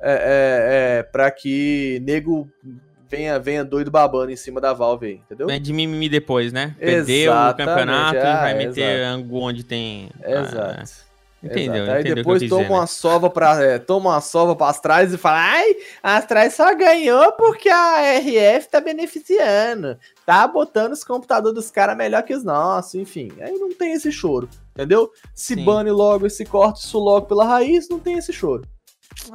é, é, para que nego venha, venha doido babando em cima da Valve aí, entendeu? É de mimimi depois, né? Perdeu o campeonato e ah, vai meter exato. onde tem. Exato. Entendeu? Exato. Aí entendeu depois toma dizer, né? uma sova para é, toma uma sova para Astrais e fala: "Ai, a Astrais só ganhou porque a RF tá beneficiando. Tá botando os computadores dos caras melhor que os nossos, enfim. Aí não tem esse choro, entendeu? Se Sim. bane logo esse corte isso logo pela raiz, não tem esse choro.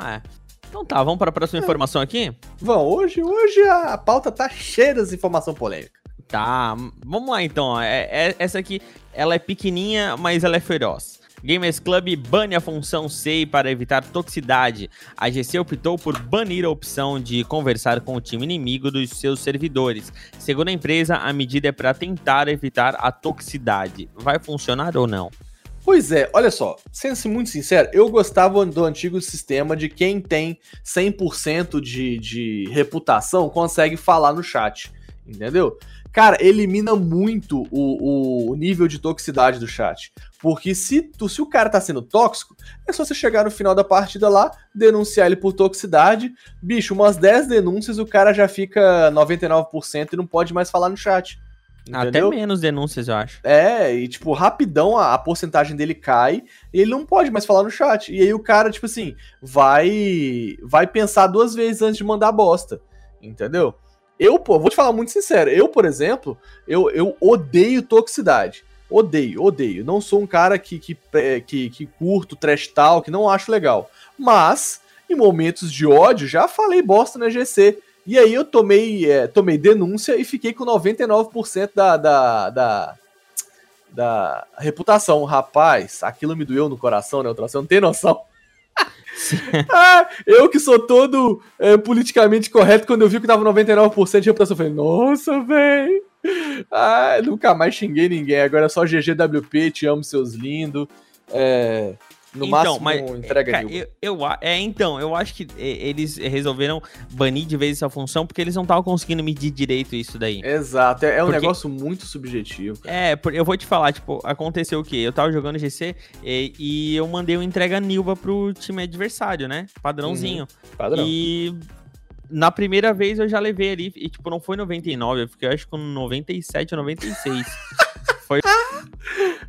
É. Então tá, vamos para a próxima informação aqui? Vão, hoje, hoje a pauta tá cheia de informação polêmica. Tá, vamos lá então. É, é- essa aqui, ela é pequenininha, mas ela é feroz. Gamers Club bane a função SEI para evitar toxicidade. A GC optou por banir a opção de conversar com o time inimigo dos seus servidores. Segundo a empresa, a medida é para tentar evitar a toxicidade. Vai funcionar ou não? Pois é, olha só, sendo muito sincero, eu gostava do antigo sistema de quem tem 100% de, de reputação consegue falar no chat, entendeu? Cara, elimina muito o, o nível de toxicidade do chat. Porque se, tu, se o cara tá sendo tóxico, é só você chegar no final da partida lá, denunciar ele por toxicidade. Bicho, umas 10 denúncias o cara já fica 99% e não pode mais falar no chat. Até menos denúncias, eu acho. É, e tipo, rapidão a, a porcentagem dele cai e ele não pode mais falar no chat. E aí o cara, tipo assim, vai vai pensar duas vezes antes de mandar bosta. Entendeu? Eu, pô, vou te falar muito sincero. Eu, por exemplo, eu, eu odeio toxicidade. Odeio, odeio. Não sou um cara que, que, que, que curto trash talk, não acho legal. Mas, em momentos de ódio, já falei bosta na GC. E aí eu tomei, é, tomei denúncia e fiquei com 99% da, da, da, da reputação. Rapaz, aquilo me doeu no coração, né? Você não tem noção. ah, eu que sou todo é, politicamente correto, quando eu vi que tava 99% de reputação, eu falei, nossa, velho. Ah, nunca mais xinguei ninguém. Agora é só GGWP, te amo, seus lindos. É, no então, máximo, mas, entrega cara, eu, eu é, então, eu acho que eles resolveram banir de vez essa função porque eles não estavam conseguindo medir direito isso daí. Exato, é, é um Porque- negócio muito subjetivo. cara. É, por- eu vou te falar, tipo, aconteceu o quê? Eu tava jogando GC e, e eu mandei uma entrega Nilva pro time adversário, né? Padrãozinho. Padrão. E na primeira vez eu já levei ali, e tipo, não foi 99, eu fiquei acho que com 97 ou 96.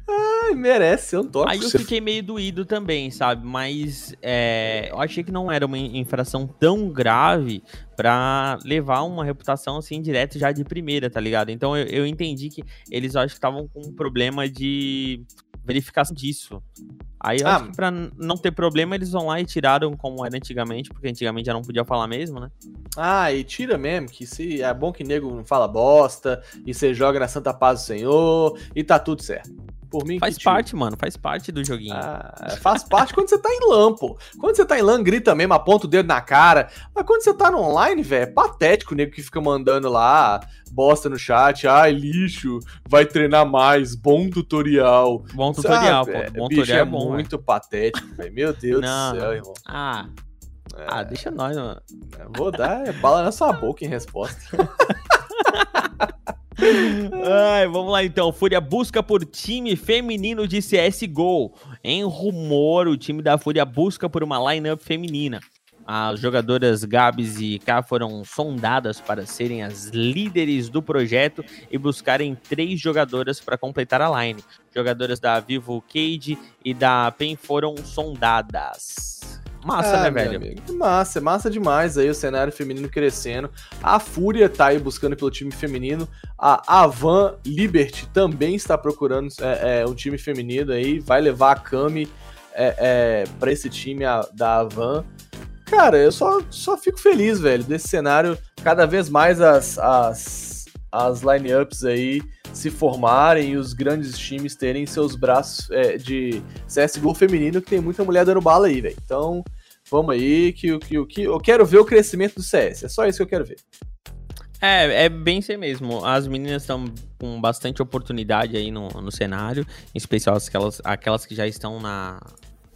Ai, merece ser um toque. Aí eu fiquei meio doído também, sabe? Mas é, eu achei que não era uma infração tão grave pra levar uma reputação assim direto já de primeira, tá ligado? Então eu, eu entendi que eles acho que estavam com um problema de verificação disso. Aí eu Ah, acho que pra não ter problema, eles vão lá e tiraram como era antigamente, porque antigamente já não podia falar mesmo, né? Ah, e tira mesmo, que se é bom que nego não fala bosta, e você joga na Santa Paz do Senhor, e tá tudo certo. Por mim, Faz parte, mano, faz parte do joguinho. Ah, faz parte quando você tá em LAN, pô. Quando você tá em LAN, grita mesmo, aponta o dedo na cara. Mas quando você tá no online, velho, é patético o nego que fica mandando lá bosta no chat. Ai, lixo, vai treinar mais, bom tutorial. Bom tutorial, Sabe? pô. Bom bicho, tutorial é é bom, muito patético, velho. Meu Deus Não. do céu, irmão. Ah, É. ah, deixa nós, mano. Vou dar bala na sua boca em resposta. Ai, vamos lá então. Fúria busca por time feminino de CSGO. Em rumor, o time da Fúria busca por uma lineup feminina. As jogadoras Gabs e K foram sondadas para serem as líderes do projeto e buscarem três jogadoras para completar a line. Jogadoras da Vivo Cage e da PEN foram sondadas. Massa, Ah, né, velho? amigo, Massa, massa demais aí o cenário feminino crescendo. A Fúria tá aí buscando pelo time feminino. A Avan Liberty também está procurando é, é, um time feminino aí. Vai levar a Kami é, é, para esse time a- da Avan. Cara, eu só, só fico feliz, velho, desse cenário. Cada vez mais as, as, as lineups aí se formarem e os grandes times terem seus braços é, de CSGO feminino, que tem muita mulher dando bala aí, velho. Então, vamos aí, que, que, que eu quero ver o crescimento do CS. É só isso que eu quero ver. É, é bem isso mesmo. As meninas estão com bastante oportunidade aí no, no cenário, em especial aquelas, aquelas que já estão na,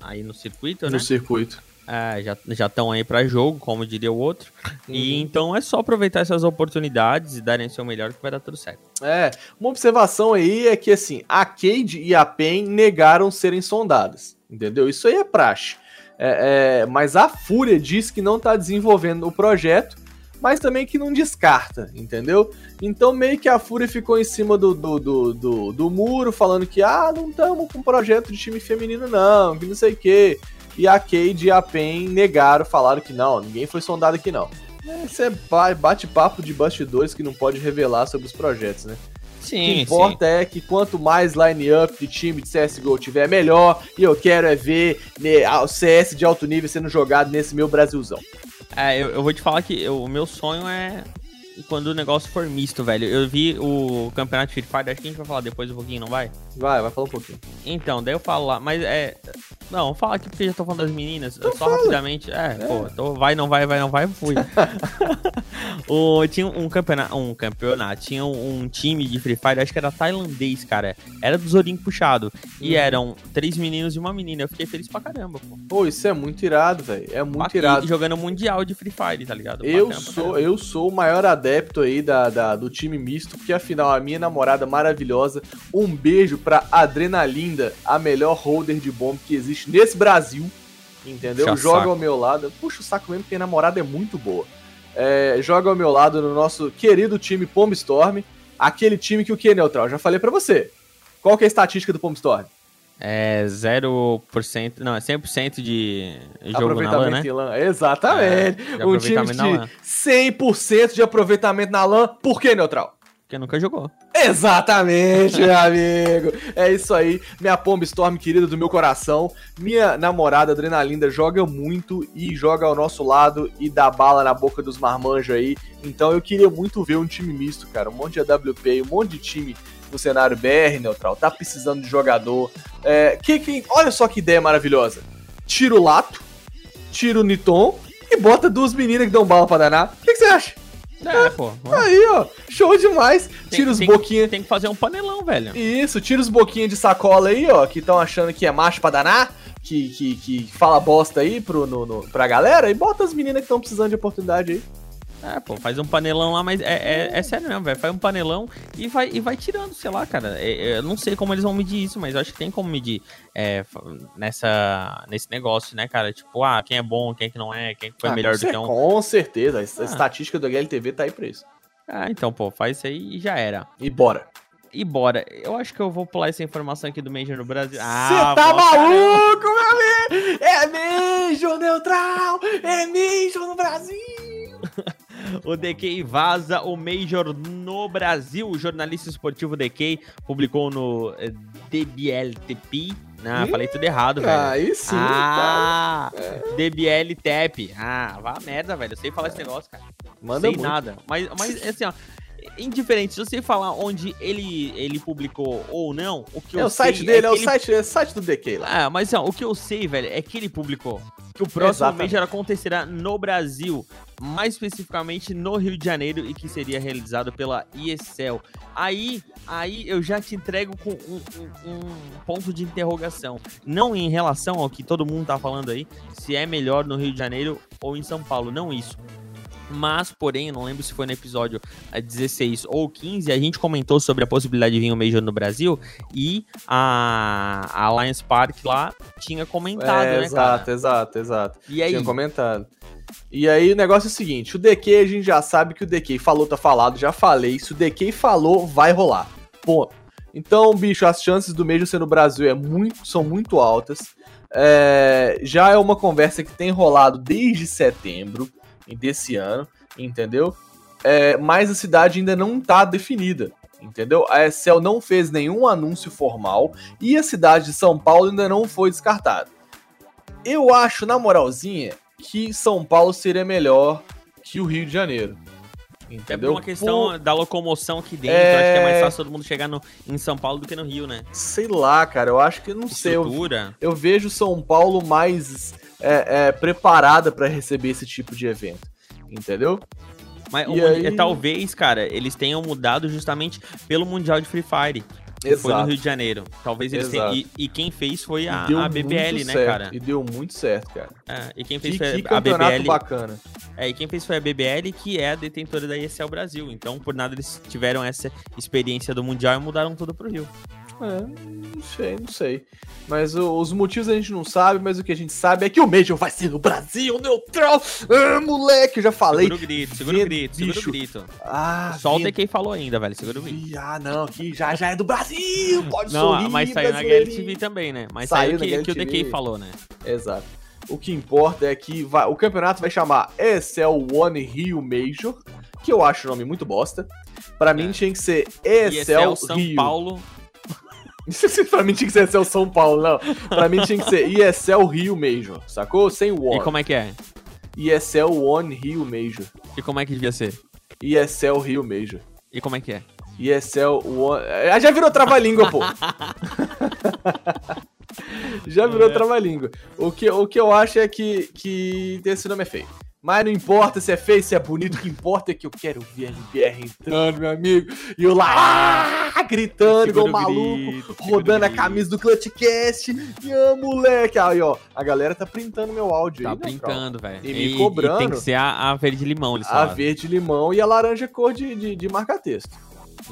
aí no circuito, né? No circuito. É, já estão aí pra jogo, como diria o outro. E Uhum. então é só aproveitar essas oportunidades e darem o seu melhor que vai dar tudo certo. É, uma observação aí é que assim, a Cade e a PEN negaram serem sondadas, entendeu? Isso aí é praxe. É, é, mas a Fúria diz que não tá desenvolvendo o projeto, mas também que não descarta, entendeu? Então meio que a Fúria ficou em cima do, do, do, do, do muro, falando que, ah, não estamos com projeto de time feminino não, que não sei o quê. E a Cade e a Pen negaram, falaram que não, ninguém foi sondado aqui não. Esse é ba- bate-papo de bastidores que não pode revelar sobre os projetos, né? O que Sim, importa é que quanto mais line-up de time de CSGO tiver, melhor. E eu quero é ver né, o CS de alto nível sendo jogado nesse meu Brasilzão. É, eu, eu vou te falar que eu- o meu sonho é quando o negócio for misto, velho. Eu vi o campeonato de Free Fire, acho que a gente vai falar depois um pouquinho, não vai? Vai, vai falar um pouquinho. Então, daí eu falo lá, mas é. Não, fala aqui porque eu já tô falando das meninas. Então só rapidamente. É, pô, tô, vai, não vai, vai, não vai, fui. o, tinha um campeonato. Um campeonato, tinha um, um time de Free Fire, acho que era tailandês, cara. Era do Zorinho puxado. E Uhum. eram três meninos e uma menina. Eu fiquei feliz pra caramba, pô. Pô, isso é muito irado, velho. É muito Bacana, irado. jogando mundial de Free Fire, tá ligado? Eu pra sou, caramba. eu sou o maior adepto aí da, da- do time misto, porque afinal a minha namorada maravilhosa, um beijo pra Adrenalinda, a melhor holder de bomba que existe nesse Brasil, entendeu? Puxa joga saco. ao meu lado, puxa o saco mesmo, porque a namorada é muito boa. É, joga ao meu lado no nosso querido time Pomb Storm, aquele time que o que, Neutral? Já falei pra você. Qual que é a estatística do Pomb Storm? É 0%. Não, é 100% de jogo na aproveitamento LAN, né? em LAN. Exatamente. É, um time na de LAN. 100% de aproveitamento na LAN. Por que, Neutral? Porque nunca jogou. Exatamente, meu amigo. É isso aí, minha Pomba Storm querida do meu coração. Minha namorada Adrenalinda joga muito e joga ao nosso lado e dá bala na boca dos marmanjos aí. Então eu queria muito ver um time misto, cara. Um monte de AWP, um monte de time no cenário BR neutral. Tá precisando de jogador. É, que, que, olha só que ideia maravilhosa. Tira o Lato, tira o Niton e bota duas meninas que dão bala pra danar. O que, que você acha? É, pô. Aí, ó, show demais. Tira os tem, boquinhas. Tem que fazer um panelão, velho. Isso, tira os boquinhos de sacola aí, ó, que estão achando que é macho pra danar, que, que, que fala bosta aí pro, no, no- pra galera, e bota as meninas que estão precisando de oportunidade aí. É, pô, faz um panelão lá, mas é, é, é sério mesmo, velho. Faz um panelão e vai, e vai tirando, sei lá, cara. É, é, eu não sei como eles vão medir isso, mas eu acho que tem como medir é, nessa, nesse negócio, né, cara? Tipo, ah, quem é bom, quem que não é, quem que foi Ah, melhor do que um. Com certeza, a Ah. estatística do HLTV tá aí pra isso. Ah, então, pô, faz isso aí e já era. E bora. E bora. Eu acho que eu vou pular essa informação aqui do Major no Brasil. Você Ah, tá maluco, meu amigo? É Major Neutral! É Major no Brasil! O DK vaza o Major no Brasil. O jornalista esportivo DK publicou no eh, DBLTP. Ah, Hum, falei tudo errado, velho. Aí sim, cara. ah, DBLTP. Ah, vá merda, velho. Eu sei falar esse negócio, cara. Manda sei muito. nada. Mas, mas assim, ó. Indiferente, se você falar onde ele, ele publicou ou não, o que É eu o site sei dele, é, que o ele site, é o site do DK lá. ah, mas ó, o que eu sei, velho, é que ele publicou que o próximo Exatamente. Major acontecerá no Brasil, mais especificamente no Rio de Janeiro e que seria realizado pela ESL. Aí, aí eu já te entrego com um, um- um ponto de interrogação, não em relação ao que todo mundo tá falando aí, se é melhor no Rio de Janeiro ou em São Paulo, não isso. Mas, porém, eu não lembro se foi no episódio eh, 16 ou 15, a gente comentou sobre a possibilidade de vir um Major no Brasil e a, a Alliance Park lá tinha comentado, É, né, exato, cara? exato, exato. E aí, Tinha comentado. E aí o negócio é o seguinte, o DK a gente já sabe que o DK falou, tá falado, já falei. Se o DK falou, vai rolar. Ponto. Então, bicho, as chances do Major ser no Brasil é muito, são muito altas. É, já é uma conversa que tem rolado desde setembro desse ano, entendeu? É, mas a cidade ainda não tá definida, entendeu? A Excel não fez nenhum anúncio formal e a cidade de São Paulo ainda não foi descartada. Eu acho, na moralzinha, que São Paulo seria melhor que o Rio de Janeiro. é por Entendeu? uma questão Por- da locomoção aqui dentro, É. acho que é mais fácil todo mundo chegar no, em São Paulo do que no Rio, né? sei lá, cara, eu acho que não sei. Eu, Estrutura. eu vejo São Paulo mais é, é, preparada pra receber esse tipo de evento. Entendeu? Mas o aí- talvez, cara, eles tenham mudado justamente pelo Mundial de Free Fire. Que foi no Rio de Janeiro. Talvez eles tenham. Exato. E, e quem fez foi a, a BBL, muito né, certo, cara? E deu muito certo, cara. É, e quem fez Que, foi que a BBL. bacana. É, e quem fez foi a BBL, que é a detentora da ESL Brasil. Então, por nada, eles tiveram essa experiência do Mundial e mudaram tudo pro Rio. É, não sei, não sei. Mas o- os motivos a gente não sabe, mas o que a gente sabe é que o Major vai ser no Brasil, neutral. Ah, moleque, eu já falei. Segura o grito, segura o grito, segura o grito. Ah, Só o vendo. DK falou ainda, velho. Segura o grito. Ah, não, aqui já, já é do Brasil, pode Não, sorrir, mas saiu na. GLTV também, né? Mas Saiu saiu, que, que o. DK falou, né? Exato. O que importa é que vai- o campeonato vai chamar ESL One Rio Major, que eu acho o nome muito bosta. Pra mim É. tinha que ser ESL o São Rio. Paulo. pra mim tinha que ser ESL São Paulo, não. Pra mim tinha que ser ESL Rio Major, sacou? Sem o E como é que é? ESL One Rio Major. E como é que devia ser? ESL Rio Major. E como é que é? ESL One. Ah, já virou trava-língua, pô. já virou É. trava-língua. O que, o que eu acho é que, que esse nome é feio. Mas não importa se é feio, se é bonito, o que importa é que eu quero ver a MBR entrando, meu amigo. E eu lá, ah, gritando igual um o maluco, grito, o rodando a camisa do Clutchcast. E ah, moleque. Aí, ó, a galera tá printando meu áudio Tá aí, calma. brincando, velho. E me cobrando. tem que ser a, a verde limão, eles A falaram. verde limão e a laranja cor de, de, de marca-texto.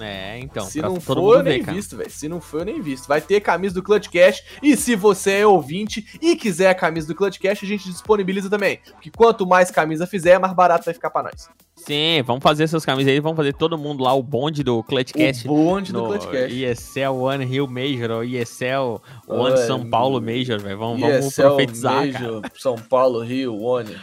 É, então. se não for, eu nem ver, visto, velho. Se não for, eu nem visto. Vai ter camisa do Clutch Cash. E se você é ouvinte e quiser a camisa do Clutch Cash, a gente disponibiliza também. Porque quanto mais camisa fizer, mais barato vai ficar pra nós. Sim, vamos fazer essas camisas aí, vamos fazer todo mundo lá, o bonde do Clutchcast. o bonde do no Clutch Cash. ESL One Rio Major, ou ESL One São Paulo Major, velho. Vamos, vamos profetizar. Major, São Paulo, Rio, One.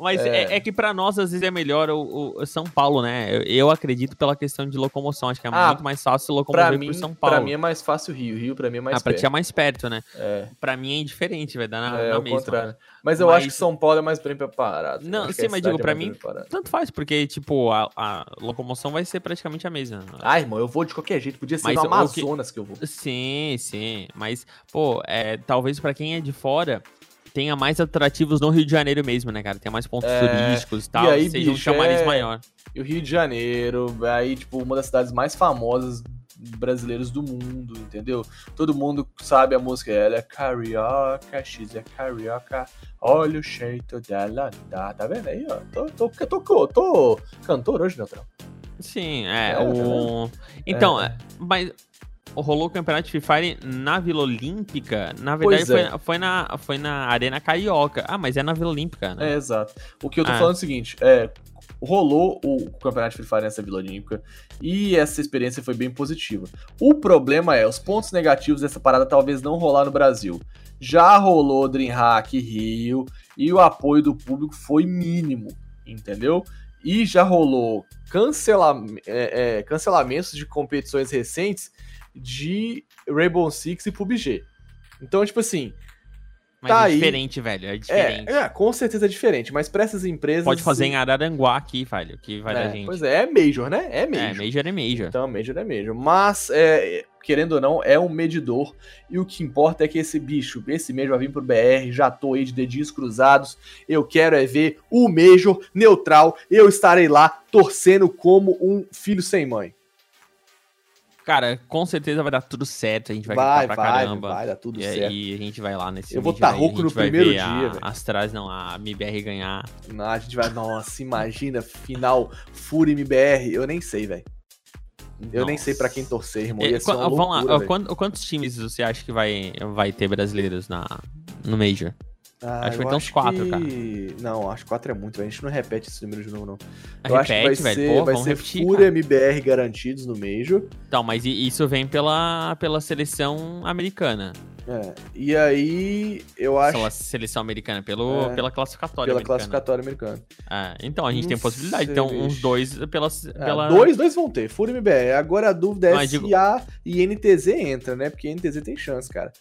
Mas é. é que pra nós, às vezes, é melhor o, o São Paulo, né? Eu, eu acredito pela questão de locomoção. Acho que é Ah, muito mais fácil locomover mim, por São Paulo. pra mim é mais fácil o Rio. Rio pra mim é mais ah, pra ti é perto. mais perto, né? É, Pra mim é indiferente, vai dar na, é na mesma. contrário. Mas eu Mas- acho que São Paulo é mais bem preparado. Não, sim, mas digo, é pra mim, preparada. Tanto faz, porque, tipo, a, a locomoção vai ser praticamente a mesma. Ah, irmão, eu vou de qualquer jeito. Podia ser Mas no o que- Amazonas que eu vou. Sim, sim. Mas, pô, é, talvez pra quem é de fora tenha mais atrativos no Rio de Janeiro mesmo, né, cara? Tem mais pontos É, turísticos e tal. e aí, seja um chamariz é- maior. E o Rio de Janeiro, aí, tipo, uma das cidades mais famosas brasileiros do mundo, entendeu? Todo mundo sabe a música, ela é carioca, X é carioca, olha o jeito dela, tá, tá vendo aí, ó? Tô, tô, tô, tô, tô cantor hoje, Neutral. Sim, é. É, o... Então, é, mas rolou o campeonato de Free Fire na Vila Olímpica. Na verdade, é. foi, foi, na, foi na Arena Carioca. Ah, mas é na Vila Olímpica, né? É, exato. O que eu tô Ah. falando é o seguinte, é, rolou o campeonato de Free Fire nessa Vila Olímpica e essa experiência foi bem positiva. O problema é, os pontos negativos dessa parada talvez não rolar no Brasil. Já rolou Dreamhack Rio e o apoio do público foi mínimo, entendeu? E já rolou cancela, é, é, cancelamentos de competições recentes de Rainbow Six e PUBG. Então, tipo assim, Mas tá é aí. diferente, velho. É diferente. é, é, com certeza é diferente, mas pra essas empresas... Pode fazer em Araranguá aqui, velho, que vai é, gente. Pois é, é Major, né? É Major. É, Major é Major. Então, Major é Major. Mas, é, querendo ou não, é um medidor. E o que importa é que esse bicho, esse Major vai vir pro BR. Já tô aí de dedinhos cruzados. Eu quero é ver o Major neutral. Eu estarei lá torcendo como um filho sem mãe. Cara, com certeza vai dar tudo certo. A gente vai, Vai, pra vai, caramba. vai dar tudo e certo. aí a gente vai lá nesse Eu vou Major tá rouco no vai primeiro dia, a, velho. Não, a MBR ganhar. Não, a gente vai. Nossa, imagina, final Fúria MBR. Eu nem sei, velho. Eu nem Nossa. sei pra quem torcer, irmão. É, Ia vamos lá, loucura, ó, velho. quant- quantos times você acha que vai, vai ter brasileiros na, no Major? Ah, Acho que vai ter uns quatro, que- cara. Não, acho que quatro é muito, velho. A gente não repete esse número de novo, não. Eu acho que vai Repete, velho. ser, Pô, vai vamos ser repetir, Fúria cara. MBR garantidos no Major. Então, mas isso vem pela, pela seleção americana. É, E aí, eu acho Pela seleção americana, pelo, É, pela classificatória pela americana. classificatória americana. É, então, a gente Não tem possibilidade. sei, Então, uns dois pela... Ah, pela... Dois, dois vão ter, Fúria MBR. Agora a dúvida é Mas se digo- a e NTZ entra, né? Porque NTZ tem chance, cara.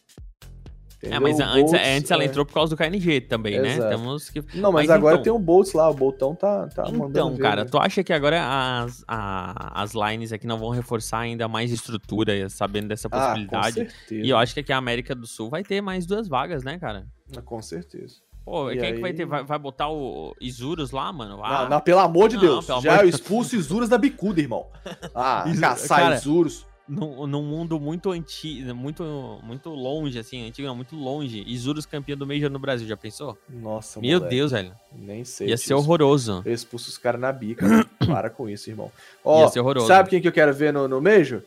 É, Entendeu? mas O antes, Boltz, antes ela é. entrou por causa do KNG também, né? Exato. Temos que... Não, mas, Mas agora então- tem o Boltz lá, o Boltão tá, tá mandando Então, ver, cara, né? tu acha que agora as, a- as lines aqui não vão reforçar ainda mais estrutura, sabendo dessa Ah, com possibilidade? certeza. e eu acho que aqui a América do Sul vai ter mais duas vagas, né, cara? Ah, Com certeza. Pô, E quem é que vai aí? ter? Vai, vai botar o Isurus lá, mano? Ah, Não, não, pelo amor de Não, Deus. pelo Já amor eu de- expulso Isurus da bicuda, irmão. Ah, caçar cara, Isurus. Num, num mundo muito antigo, muito, muito longe, assim, antigo não, muito longe. Isurus campeão do Major no Brasil, já pensou? Nossa, Meu moleque, Deus, velho. Nem sei. Ia ser horroroso. Eu expulso os caras na bica. Para com isso, irmão. Ó, Ia ser horroroso. sabe quem que eu quero ver no, no Major?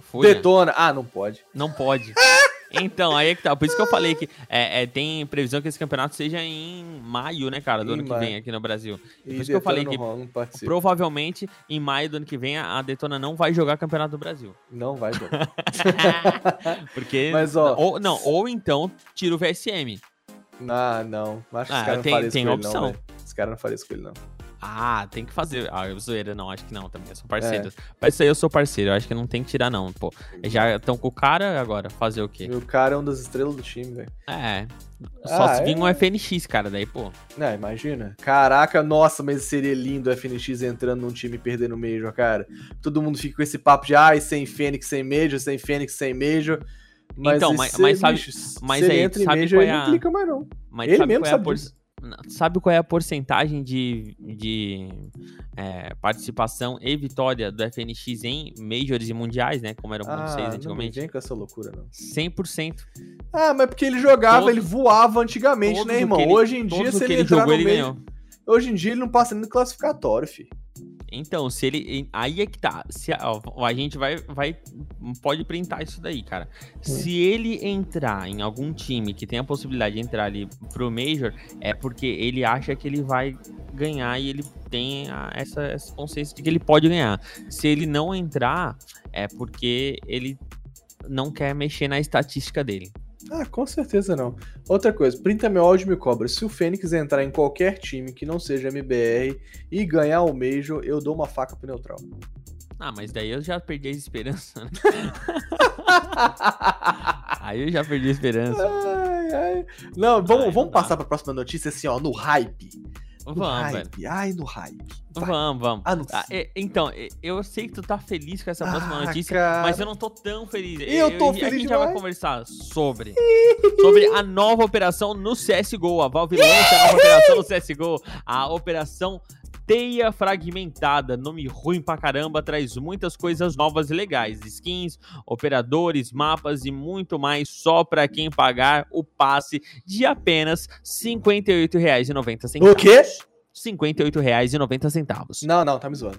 Fúria. Detona. Ah, não pode. Não pode. Então, aí é que tá. Por isso que eu falei que é, é, tem previsão que esse campeonato seja em maio, né, cara, do Em ano que maio. vem aqui no Brasil. E Por isso que eu falei que rola, provavelmente em maio do ano que vem a Detona não vai jogar campeonato do Brasil. Não vai jogar. Porque. Mas, ó- Ou, não, ou então tira o VSM. ah, não. Acho que Ah, os caras não tem- tem opção. não, velho. Os caras não fariam isso com ele, não. Ah, tem que fazer. Ah, eu zoeira, não, acho que não também. São É. parceiros. Mas isso aí eu sou parceiro, eu acho que não tem que tirar, não. Pô, já estão com o cara agora, fazer o quê? E o cara é uma das estrelas do time, velho. É. Só Ah, se é? vir um FNX, cara, daí, pô. Não, imagina. Caraca, nossa, mas seria lindo o FNX entrando num time e perdendo o Major, cara. Todo mundo fica com esse papo de ai, sem Fênix, sem Major, sem Fênix, sem Major. Mas Então, mas- mas sabe- mas aí, sabe qual é não a- clica mais, não. Mas Ele sabe mesmo qual é a por-. Sabe qual é a porcentagem de, de é, participação e vitória do FNX em Majors e Mundiais, né? Como era o Mundo Ah, 6 não me antigamente? vem com essa loucura, não. 100%. Ah, mas porque ele jogava, Todos- ele voava antigamente, né, irmão? ele- Hoje em dia, se ele ele entrar jogou, no ele Major... Hoje em dia, ele não passa nem no classificatório, fi. Então, se ele. Aí é que tá. Se a, a gente vai, vai. Pode printar isso daí, cara. Se ele entrar em algum time que tem a possibilidade de entrar ali pro Major, é porque ele acha que ele vai ganhar e ele tem a- essa, essa consciência de que ele pode ganhar. Se ele não entrar, é porque ele não quer mexer na estatística dele. Ah, com certeza não. Outra coisa, printa meu áudio e me cobra. Se o Fênix entrar em qualquer time que não seja MBR e ganhar o Major, eu dou uma faca pro neutral. Ah, mas daí eu já perdi a esperança. né? Aí eu já perdi a esperança. Ai, ai. Não, vamos, Ai, vamos não dá. passar pra próxima notícia assim, ó, no hype. No Vamos, velho. hype. Ai, no hype. Vai. Vamos, vamos. Ah, é, então, eu sei que tu tá feliz com essa próxima Ah, notícia, cara. mas eu não tô tão feliz. Eu tô A feliz gente já vai demais. conversar sobre sobre a nova operação no CSGO. A Valve lança a nova operação no CSGO. A operação Teia Fragmentada, nome ruim pra caramba, traz muitas coisas novas e legais. Skins, operadores, mapas e muito mais só pra quem pagar o passe de apenas R$ 58,90. O quê? R$ 58,90. Não, não, tá me zoando.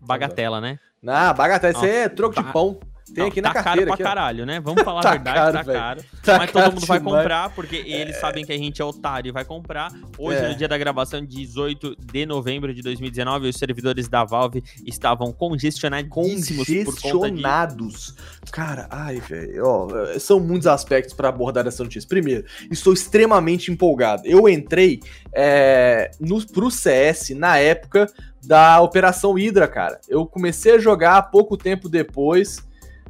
Bagatela, né? Ah, bagatela, isso aí é troco de pão. Tem Não, aqui na tá carteira. caro aqui, pra ó. caralho, né? Vamos falar Tá a verdade, caro, tá caro. Tá mas todo caro mundo vai demais. comprar, porque eles sabem que a gente é otário e vai comprar. Hoje, É. no dia da gravação, 18 de novembro de 2019, os servidores da Valve estavam congestionadíssimos por conta de... Congestionados. Cara, ai, velho, ó, são muitos aspectos pra abordar essa notícia. Primeiro, estou extremamente empolgado. Eu entrei é, no, pro CS na época da Operação Hydra, cara. Eu comecei a jogar pouco tempo depois.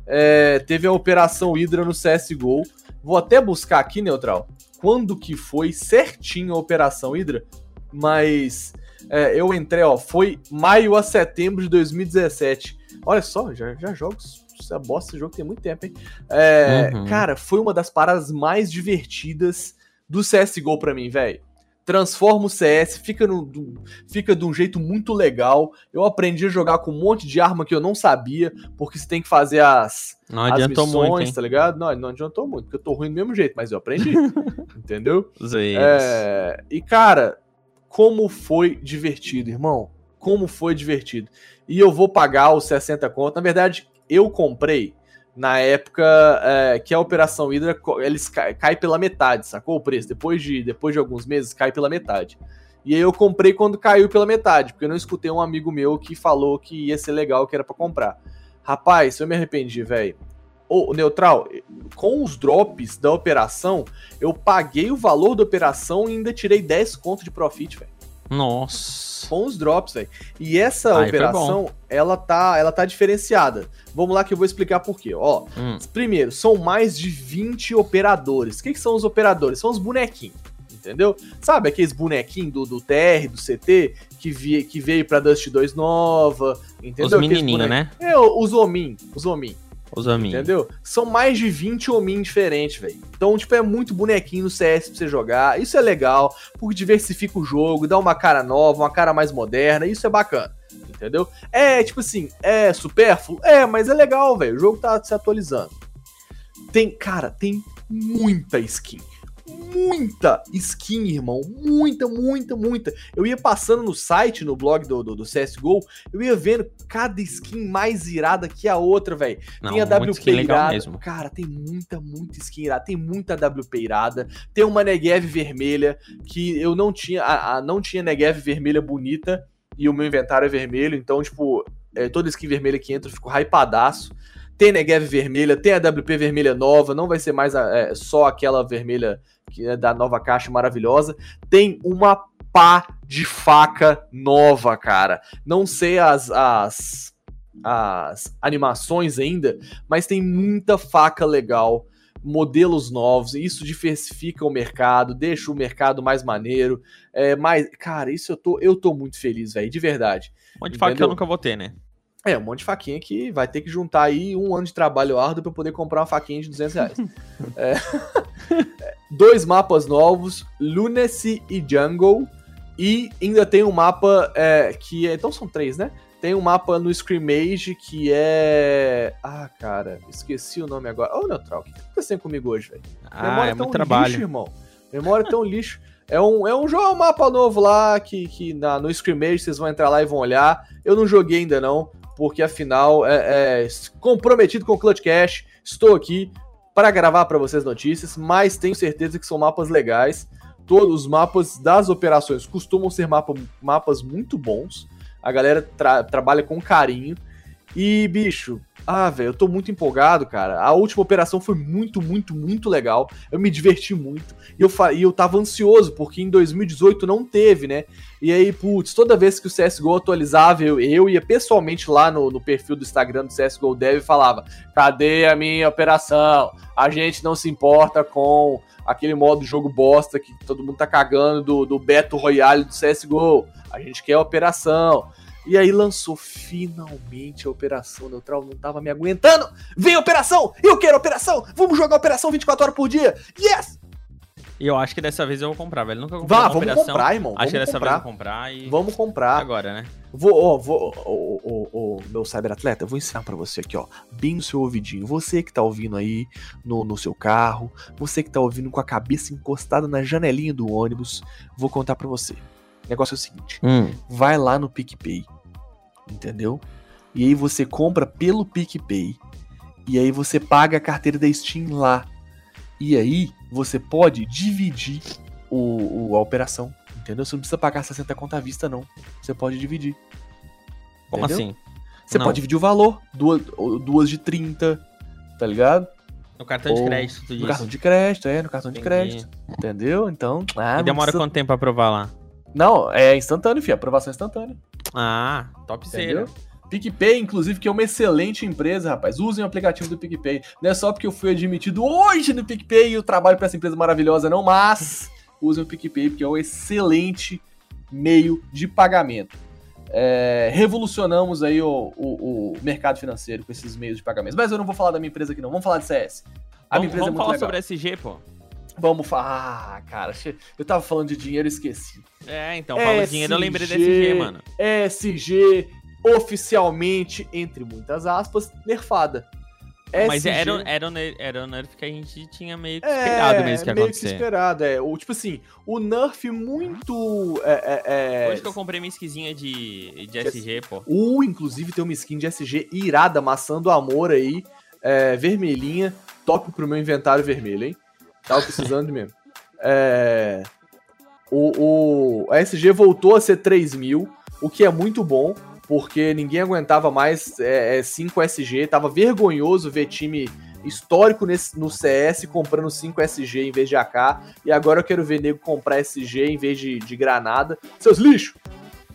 É, teve a Operação Hydra no CSGO. Vou até buscar aqui, Neutral, quando que foi certinho a Operação Hydra, mas é, eu entrei, ó, foi maio a setembro de 2017. Olha só, já, já jogo essa bosta esse jogo tem muito tempo, hein? É, Uhum. Cara, foi uma das paradas mais divertidas do CSGO pra mim, velho. Transforma o CS, fica, no, do- fica de um jeito muito legal. Eu aprendi a jogar com um monte de arma que eu não sabia, porque você tem que fazer as, Não as adiantou missões, muito, hein? tá ligado? Não, não adiantou muito, porque eu tô ruim do mesmo jeito, mas eu aprendi. entendeu? É, e cara, como foi divertido, irmão. Como foi divertido. E eu vou pagar os 60 conto. Na verdade, eu comprei na época é, que a Operação Hydra eles cai, cai pela metade, sacou o preço? Depois de, depois de alguns meses, cai pela metade. E aí eu comprei quando caiu pela metade, porque eu não escutei um amigo meu que falou que ia ser legal, que era pra comprar. Rapaz, eu me arrependi, velho. Ô, Neutral, com os drops da operação, eu paguei o valor da operação e ainda tirei 10 conto de profit, velho. Nossa. Com os drops, velho. E essa Aí foi operação, ela tá, ela tá diferenciada. Vamos lá que eu vou explicar por quê. Ó, Hum, primeiro, são mais de 20 operadores. O que, que são os operadores? São os bonequinhos. Entendeu? Sabe aqueles bonequinhos do, do TR, do CT, que, vi, que veio pra Dust 2 nova, entendeu? os menininhos, né? É, os homin, os homin. Os amigos. Entendeu? São mais de 20 homin diferentes, velho. Então, tipo, é muito bonequinho no CS pra você jogar. Isso é legal, porque diversifica o jogo, dá uma cara nova, uma cara mais moderna. Isso é bacana. Entendeu? É, tipo assim, é supérfluo? É, mas é legal, velho. O jogo tá se atualizando. Tem, cara, tem muita skin. Muita skin, irmão. Muita, muita, muita. Eu ia passando no site, no blog do, do, do CSGO, eu ia vendo cada skin mais irada que a outra, velho. Tem a WP irada. Mesmo. Cara, tem muita, muita skin irada. Tem muita WP irada. Tem uma Negev vermelha que eu não tinha. A, a, não tinha Negev vermelha bonita e o meu inventário é vermelho. Então, tipo, é, toda skin vermelha que entra eu fico hypadaço. Tem Negev vermelha, tem a WP vermelha nova, não vai ser mais é, só aquela vermelha que é da nova caixa maravilhosa. Tem uma pá de faca nova, cara. Não sei as, as, as animações ainda, mas tem muita faca legal modelos novos, isso diversifica o mercado, deixa o mercado mais maneiro. É, mais, cara, isso eu tô, eu tô muito feliz, velho, de verdade. Um monte de faca que eu nunca vou ter, né? É, um monte de faquinha que vai ter que juntar aí um ano de trabalho árduo para poder comprar uma faquinha de 200 reais. é, dois mapas novos, Lunacy e Jungle. E ainda tem um mapa é, que é. Então são três, né? Tem um mapa no Screamage que é. Ah, cara, esqueci o nome agora. Ô, oh, Neutral, o que tá acontecendo comigo hoje, velho? Ah, Memória é tão muito trabalho. lixo, irmão. Memória tão lixo. É um, é um jogo, é um mapa novo lá que, que na, no Screamage vocês vão entrar lá e vão olhar. Eu não joguei ainda não, porque afinal é, é comprometido com o Clutch Cash. Estou aqui para gravar para vocês notícias, mas tenho certeza que são mapas legais. Todos os mapas das operações costumam ser mapa, mapas muito bons. A galera tra trabalha com carinho. E, bicho, ah, velho, eu tô muito empolgado, cara. A última operação foi muito, muito, muito legal. Eu me diverti muito. E eu, e eu tava ansioso, porque em 2018 não teve, né? E aí, putz, toda vez que o CSGO atualizava, eu, eu ia pessoalmente lá no, no perfil do Instagram do CSGO Dev e falava: cadê a minha operação? A gente não se importa com aquele modo jogo bosta que todo mundo tá cagando do, do Beto Royale do CSGO. A gente quer a operação. E aí lançou finalmente a Operação Neutral, não tava me aguentando. Vem Operação! Eu quero Operação! Vamos jogar Operação 24 horas por dia! Yes! E eu acho que dessa vez eu vou comprar, velho. Nunca comprei Vá, vamos operação. comprar, irmão. Acho que dessa comprar. vez eu vou comprar e. Vamos comprar. Agora, né? Vou, ó, vou, ó, ó, ó, meu cyberatleta, vou ensinar para você aqui, ó, bem no seu ouvidinho. Você que tá ouvindo aí no, no seu carro, você que tá ouvindo com a cabeça encostada na janelinha do ônibus, vou contar para você. O negócio é o seguinte: hum. vai lá no PicPay, entendeu? E aí você compra pelo PicPay. E aí você paga a carteira da Steam lá. E aí você pode dividir o, o a operação. Entendeu? Você não precisa pagar 60 conta à vista, não. Você pode dividir. Como entendeu? assim? Você não. pode dividir o valor. Duas, duas de 30, tá ligado? No cartão Ou, de crédito, tu No cartão de crédito, é, no cartão Entendi. de crédito. Entendeu? Então. Ah, e demora precisa... quanto tempo pra aprovar lá? Não, é instantâneo, filho. Aprovação instantânea. Ah, top zero. PicPay, inclusive, que é uma excelente empresa, rapaz. Usem o aplicativo do PicPay. Não é só porque eu fui admitido hoje no PicPay e eu trabalho para essa empresa maravilhosa, não, mas usem o PicPay porque é um excelente meio de pagamento. É, revolucionamos aí o, o, o, mercado financeiro com esses meios de pagamento. Mas eu não vou falar da minha empresa aqui, não. Vamos falar de CS. A vamos, minha empresa vamos é falar legal. sobre SG, pô. Vamos falar. Ah, cara, eu tava falando de dinheiro e esqueci. É, então, fala dinheiro, eu lembrei da SG, mano. SG, oficialmente, entre muitas aspas, nerfada. Mas era, era, era o nerf que a gente tinha meio que esperado é, mesmo que ia meio acontecer. que esperado, é. O, tipo assim, o nerf muito... É, é, é, Hoje que eu comprei minha skinzinha de, de SG, pô. Uh, inclusive tem uma skin de SG irada, maçando amor aí, é, vermelhinha, top pro meu inventário vermelho, hein? Tava precisando mesmo. É... O, o, a SG voltou a ser 3 mil, o que é muito bom porque ninguém aguentava mais é, 5 é, SG, tava vergonhoso ver time histórico nesse, no CS comprando 5 SG em vez de AK, e agora eu quero ver nego comprar SG em vez de, de granada. Seus lixos!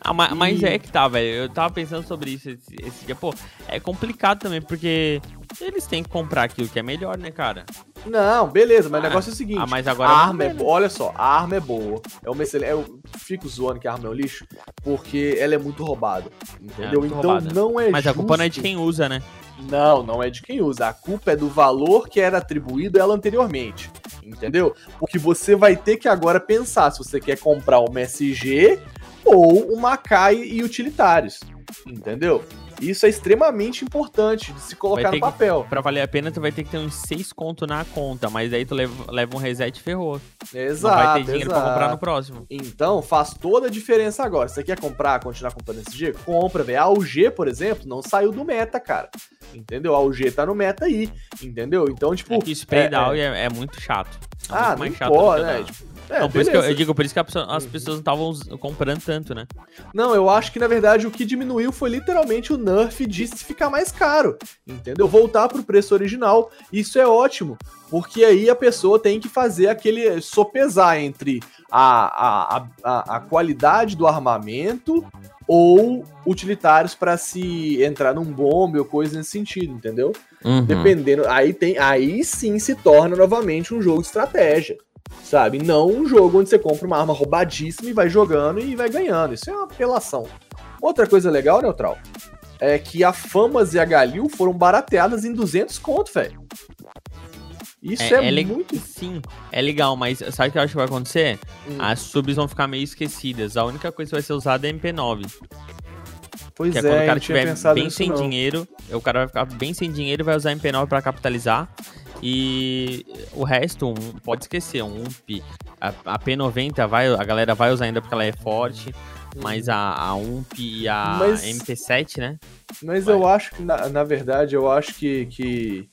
Ah, mas, e... mas, é que tá, velho. Eu tava pensando sobre isso esse, esse, dia. Pô, é complicado também, porque eles têm que comprar aquilo que é melhor, né, cara? Não, beleza, mas ah, o negócio é o seguinte. Ah, mas agora a arma é boa. Olha só, a arma é boa. É uma excelente. Eu fico zoando que a arma é um lixo, porque ela é muito roubada. Entendeu? É então roubada. não é Mas justo... a culpa não é de quem usa, né? Não, não é de quem usa. A culpa é do valor que era atribuído a ela anteriormente. Entendeu? Porque você vai ter que agora pensar se você quer comprar uma SG ou uma Kai e utilitários. Entendeu? Isso é extremamente importante de se colocar no papel. Pra valer a pena, tu vai ter que ter uns 6 conto na conta, mas aí tu leva, leva um reset e ferrou. Exato, não vai ter dinheiro pra exato. comprar no próximo. Então faz toda a diferença agora. Se você quer comprar, continuar comprando SG, compra, velho. A UG, por exemplo, não saiu do meta, cara. Entendeu? A UG tá no meta aí, entendeu? Então, tipo. É que o spray é, é- Audi é, é muito chato. É Ah, muito não mais chato pode, né? Tipo, é, Não, por isso que eu, eu digo, por isso que pessoa- as pessoas não estavam comprando tanto, né? Não, eu acho que na verdade o que diminuiu foi literalmente o nerf de ficar mais caro, entendeu? Voltar pro preço original. Isso é ótimo, porque aí a pessoa tem que fazer aquele sopesar entre a, a, a, a, a qualidade do armamento ou utilitários para se entrar num bombe ou coisa nesse sentido, entendeu? Uhum. Dependendo, aí tem, aí sim se torna novamente um jogo de estratégia. Sabe? Não um jogo onde você compra uma arma roubadíssima e vai jogando e vai ganhando. Isso é uma apelação. Outra coisa legal, Neutral, é que a Famas e a Galil foram barateadas em 200 conto, velho. Isso é, le- muito. Sim, é legal, mas sabe o que eu acho que vai acontecer? Hum. As subs vão ficar meio esquecidas. A única coisa que vai ser usada é MP9. Pois Que é, é, quando o eu cara pensado bem sem não. dinheiro, o cara vai ficar bem sem dinheiro e vai usar MP9 pra capitalizar. E o resto, um, pode esquecer, um UMP. A, a P90 vai, a galera vai usar ainda porque ela é forte. Mas a, a UMP e a Mas- MP7, né? Mas eu acho que, na, na verdade, eu acho que. que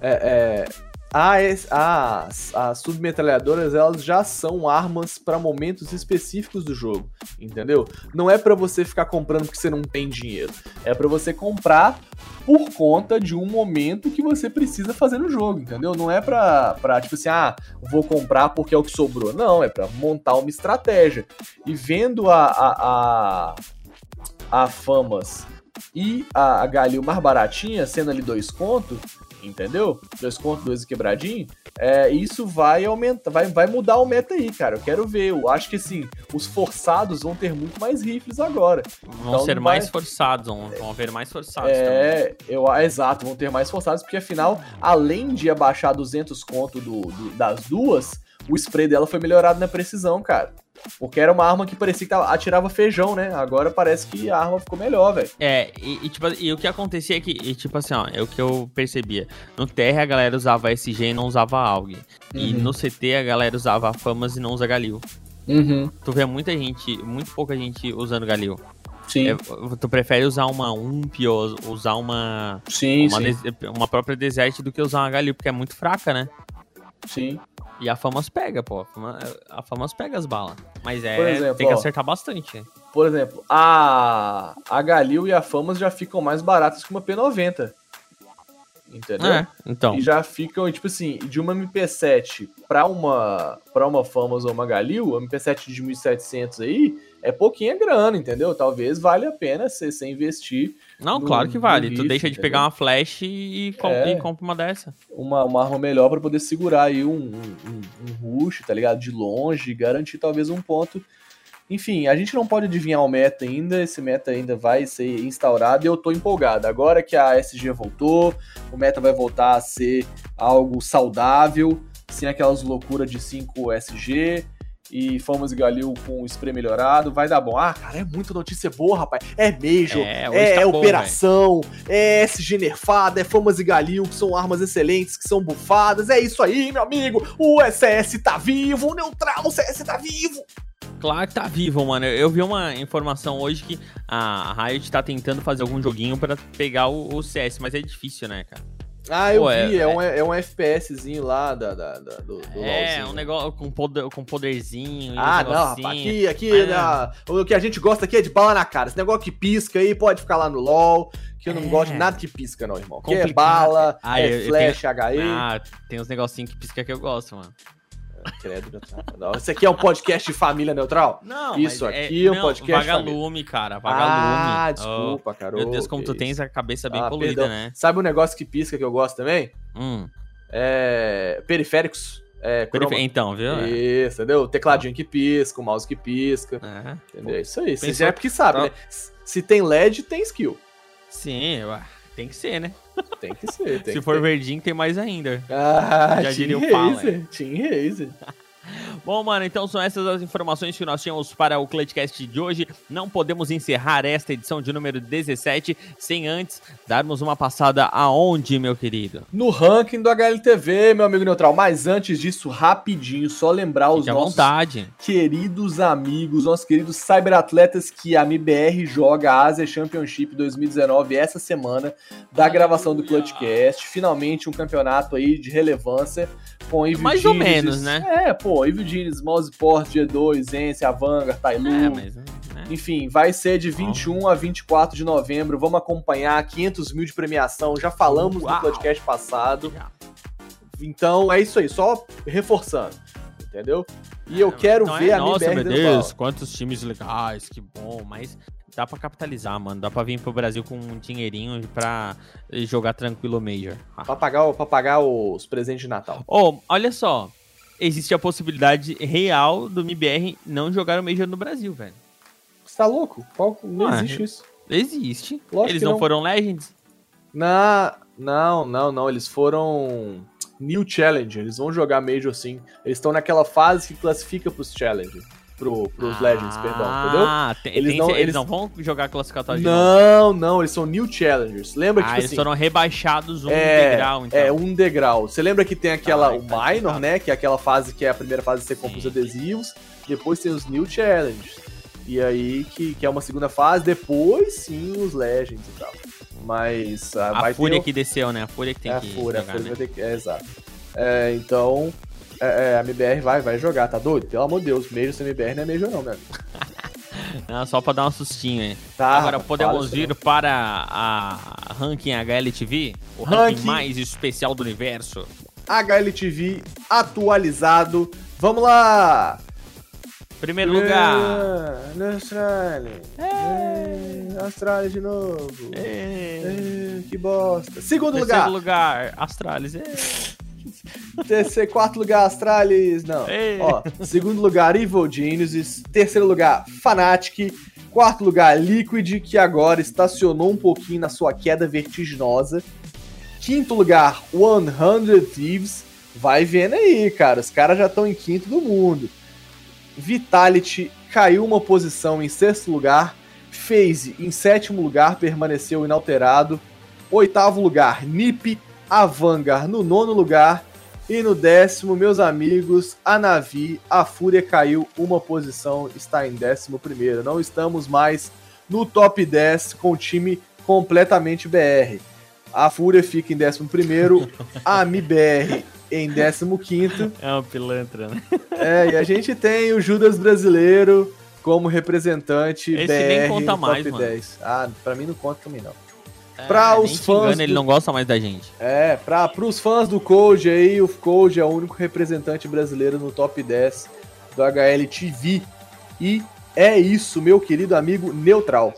é, é, as, as, as submetralhadoras elas já são armas para momentos específicos do jogo, entendeu? Não é para você ficar comprando porque você não tem dinheiro. É para você comprar por conta de um momento que você precisa fazer no jogo, entendeu? Não é pra, pra tipo assim, ah, vou comprar porque é o que sobrou. Não, é pra montar uma estratégia. E vendo a, a, a, a Famas e a, a Galil mais baratinha, sendo ali dois contos, entendeu? Dois contos, dois e quebradinho, é, isso vai aumentar, vai, vai mudar o meta aí, cara. Eu quero ver. Eu acho que assim, os forçados vão ter muito mais rifles agora. Vão Então ser não mais vai- forçados, vão, vão haver mais forçados também. É, eu, ah, exato, vão ter mais forçados, porque afinal, além de abaixar 200 conto do, do- das duas, o spray dela foi melhorado na precisão, cara. Porque era uma arma que parecia que atirava feijão, né? Agora parece que a arma ficou melhor, velho. É, e, e, tipo, e o que acontecia é que, e, tipo assim, ó, é o que eu percebia. No TR a galera usava SG e não usava AUG. E Uhum. no CT a galera usava Famas e não usa Galil. Tu vê muita gente, muito pouca gente usando Galil. Sim, É, tu prefere usar uma UMP ou usar uma, sim, uma, sim, uma própria Desert do que usar uma Galil, porque é muito fraca, né? sim. E a Famas pega, pô. A Fama- A Famas pega as balas. Mas é, exemplo, tem que ó. acertar bastante. né? Por exemplo, a, a Galil e a Famas já ficam mais baratas que uma P90. Entendeu? É, então. E já ficam, tipo assim, de uma MP7 pra uma, pra uma Famas ou uma Galil, a MP7 de 1700 aí, é pouquinha grana, entendeu? Talvez valha a pena você você investir Não, claro que vale. tu deixa de entendeu? pegar uma flash e, É. e compra uma dessa. uma, uma arma melhor pra poder segurar aí um, um, um, um rush, tá ligado? De longe, garantir talvez um ponto. Enfim, a gente não pode adivinhar o meta ainda, esse meta ainda vai ser instaurado e eu tô empolgado. Agora que a SG voltou, o meta vai voltar a ser algo saudável, sem aquelas loucuras de 5 SG e Famas e Galil com spray melhorado, vai dar bom. Ah, cara, é muita notícia boa, rapaz. É Major, É, é, tá bom, operação, é SG nerfada, é Famas e Galil, que são armas excelentes, que são bufadas. É isso aí, meu amigo. O SS tá vivo, o neutral, o CS tá vivo. Claro que tá vivo, mano. Eu vi uma informação hoje que a Riot tá tentando fazer algum joguinho pra pegar o, o CS, mas é difícil, né, cara? Ah, eu Pô, é- vi, é, é- um, é um FPSzinho lá da, da- da- do, do é, LoLzinho. um negócio com, poder, com poderzinho. e Ah, não, rapaz, aqui, aqui Mas, na- o que a gente gosta aqui é de bala na cara. Esse negócio que pisca aí pode ficar lá no LoL, que eu não É. gosto de nada que pisca, não, irmão. Que é bala, Ah, é eu- eu flash, HE. Ah, tem uns negocinhos que pisca que eu gosto, mano. Credo, neutral. Não, Esse aqui é um podcast de família neutral? Não, Isso mas aqui é um não, podcast Vagalume, cara, vagalume. Ah, Oh, desculpa, cara. meu Deus, como tu tens a cabeça bem Ah, poluída, perdão. né? Sabe um negócio que pisca que eu gosto também? Hum. É. Periféricos. É, Perife- croma- Então, viu? É. Isso, entendeu? O tecladinho que pisca, o mouse que pisca. É. Entendeu? Isso aí. Você Pensou- já é porque sabe, Tá. né? Se tem LED, tem skill. Sim, ué, tem que ser, né? Tem que ser. Tem Se que for ter. verdinho, tem mais ainda. Ah, Já diria o Razer. Team Razer. Bom, mano, então são essas as informações que nós tínhamos para o Clutchcast de hoje. Não podemos encerrar esta edição de número 17 sem antes darmos uma passada aonde, meu querido? No ranking do HLTV, meu amigo Neutral. Mas antes disso, rapidinho, só lembrar os Fique nossos vontade. queridos amigos, nossos queridos cyberatletas que a MBR joga a Asia Championship 2019 essa semana da gravação do Clutchcast. Finalmente um campeonato aí de relevância com Mais ou menos, né? É, pô, Evil Genius, Mouseport, G2, Ence, Avangar, Tailu. É, mas. né? Enfim, vai ser de 21 a 24 de novembro. Vamos acompanhar 500 mil de premiação. Já falamos Uau. no podcast passado. Então é isso aí, só reforçando. Entendeu? E eu quero Não ver é, a Nossa, MBR meu Deus, quantos times legais, que bom, mas dá pra capitalizar, mano. Dá pra vir pro Brasil com um dinheirinho pra jogar tranquilo o Major. Pra pagar, pra pagar os presentes de Natal. Ô, olha só. Existe a possibilidade real do MBR não jogar o Major no Brasil, velho. Você tá louco? Qual- Não Ah, existe isso. Existe. Lógico Eles não, não. foram Legends? Na... Não, não, não. Eles foram New Challenge. Eles vão jogar Major sim. Eles estão naquela fase que classifica pros Challenge. Pro, pros Legends, perdão, entendeu? Ah, tem- Eles tem- não- eles, eles- não vão jogar classificatório de novo. Não, não, eles são New Challengers. Lembra que, Ah, tipo eles assim, foram rebaixados um é, degrau, então. É, um degrau. Você lembra que tem aquela, Ai, o tá Minor, explicado. né? Que é aquela fase que é a primeira fase que você compra os adesivos. Depois tem os New Challengers. E aí, que, que é uma segunda fase. Depois, sim, os Legends e tal. Mas ah, A vai Fúria ter... que desceu, né? A Fúria que tem é a que Fúria, a jogar, Fúria né? vai ter que... É, exato. É, então, é, é, a MBR vai, vai jogar, tá doido? Pelo amor de Deus, Major sem MBR não é Major não, meu amigo. Não, só pra dar um sustinho aí. Tá, Agora, podemos ir não. para a ranking HLTV? O ranking, Ranking. mais especial do universo. HLTV atualizado. Vamos lá! Primeiro lugar. É, na Austrália. É, Austrália de novo. É. É, que bosta. Segundo Terceiro lugar. lugar, Astralis. Terceiro, quarto lugar, Astralis. Não. Ó, segundo lugar, Evil Geniuses. Terceiro lugar, Fnatic. Quarto lugar, Liquid, que agora estacionou um pouquinho na sua queda vertiginosa. Quinto lugar, 100 Thieves. Vai vendo aí, cara. Os caras já estão em quinto do mundo. Vitality caiu uma posição em sexto lugar. FaZe em sétimo lugar, permaneceu inalterado. Oitavo lugar, Nip. A Vanguard no nono lugar. E no décimo, meus amigos, a Navi, a Fúria caiu uma posição, está em décimo primeiro. Não estamos mais no top 10 com o time completamente BR. A Fúria fica em décimo primeiro, a MIBR em décimo quinto. É uma pilantra, né? É, e a gente tem o Judas brasileiro como representante Esse BR nem conta no mais, top mano. 10. Ah, pra mim não conta também não. Pra É, os fãs engano, ele do- não gosta mais da gente. É, pra, pros fãs do Code aí, o Code é o único representante brasileiro no top 10 do HL TV. E é isso, meu querido amigo Neutral.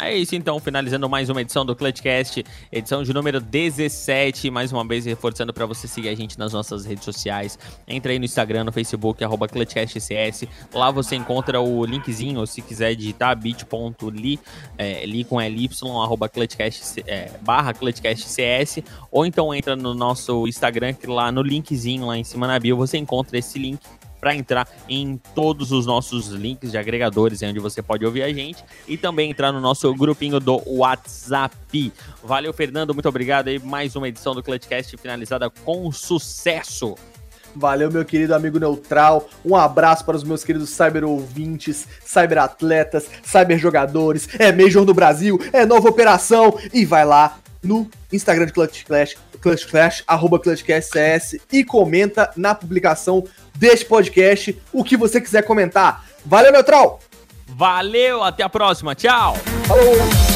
É isso então, finalizando mais uma edição do Clutchcast, edição de número 17, mais uma vez reforçando para você seguir a gente nas nossas redes sociais. Entra aí no Instagram, no Facebook, arroba ClutchCastCS. Lá você encontra o linkzinho, ou se quiser digitar, bit.ly, é, li com LY, arroba ClutchCast, é, barra ClutchCastCS. Ou então entra no nosso Instagram, que lá no linkzinho, lá em cima na bio, você encontra esse link para entrar em todos os nossos links de agregadores, onde você pode ouvir a gente, e também entrar no nosso grupinho do WhatsApp. Valeu, Fernando, muito obrigado aí. Mais uma edição do Clutchcast finalizada com sucesso. Valeu, meu querido amigo Neutral. Um abraço para os meus queridos cyber ouvintes, cyber atletas, cyber jogadores. É Major no Brasil, é nova operação. E vai lá no Instagram de Clutch Clash, Clutch Clash, arroba ClutchCastCS e comenta na publicação deste podcast o que você quiser comentar. Valeu, Neutral! Valeu, até a próxima. Tchau. Falou!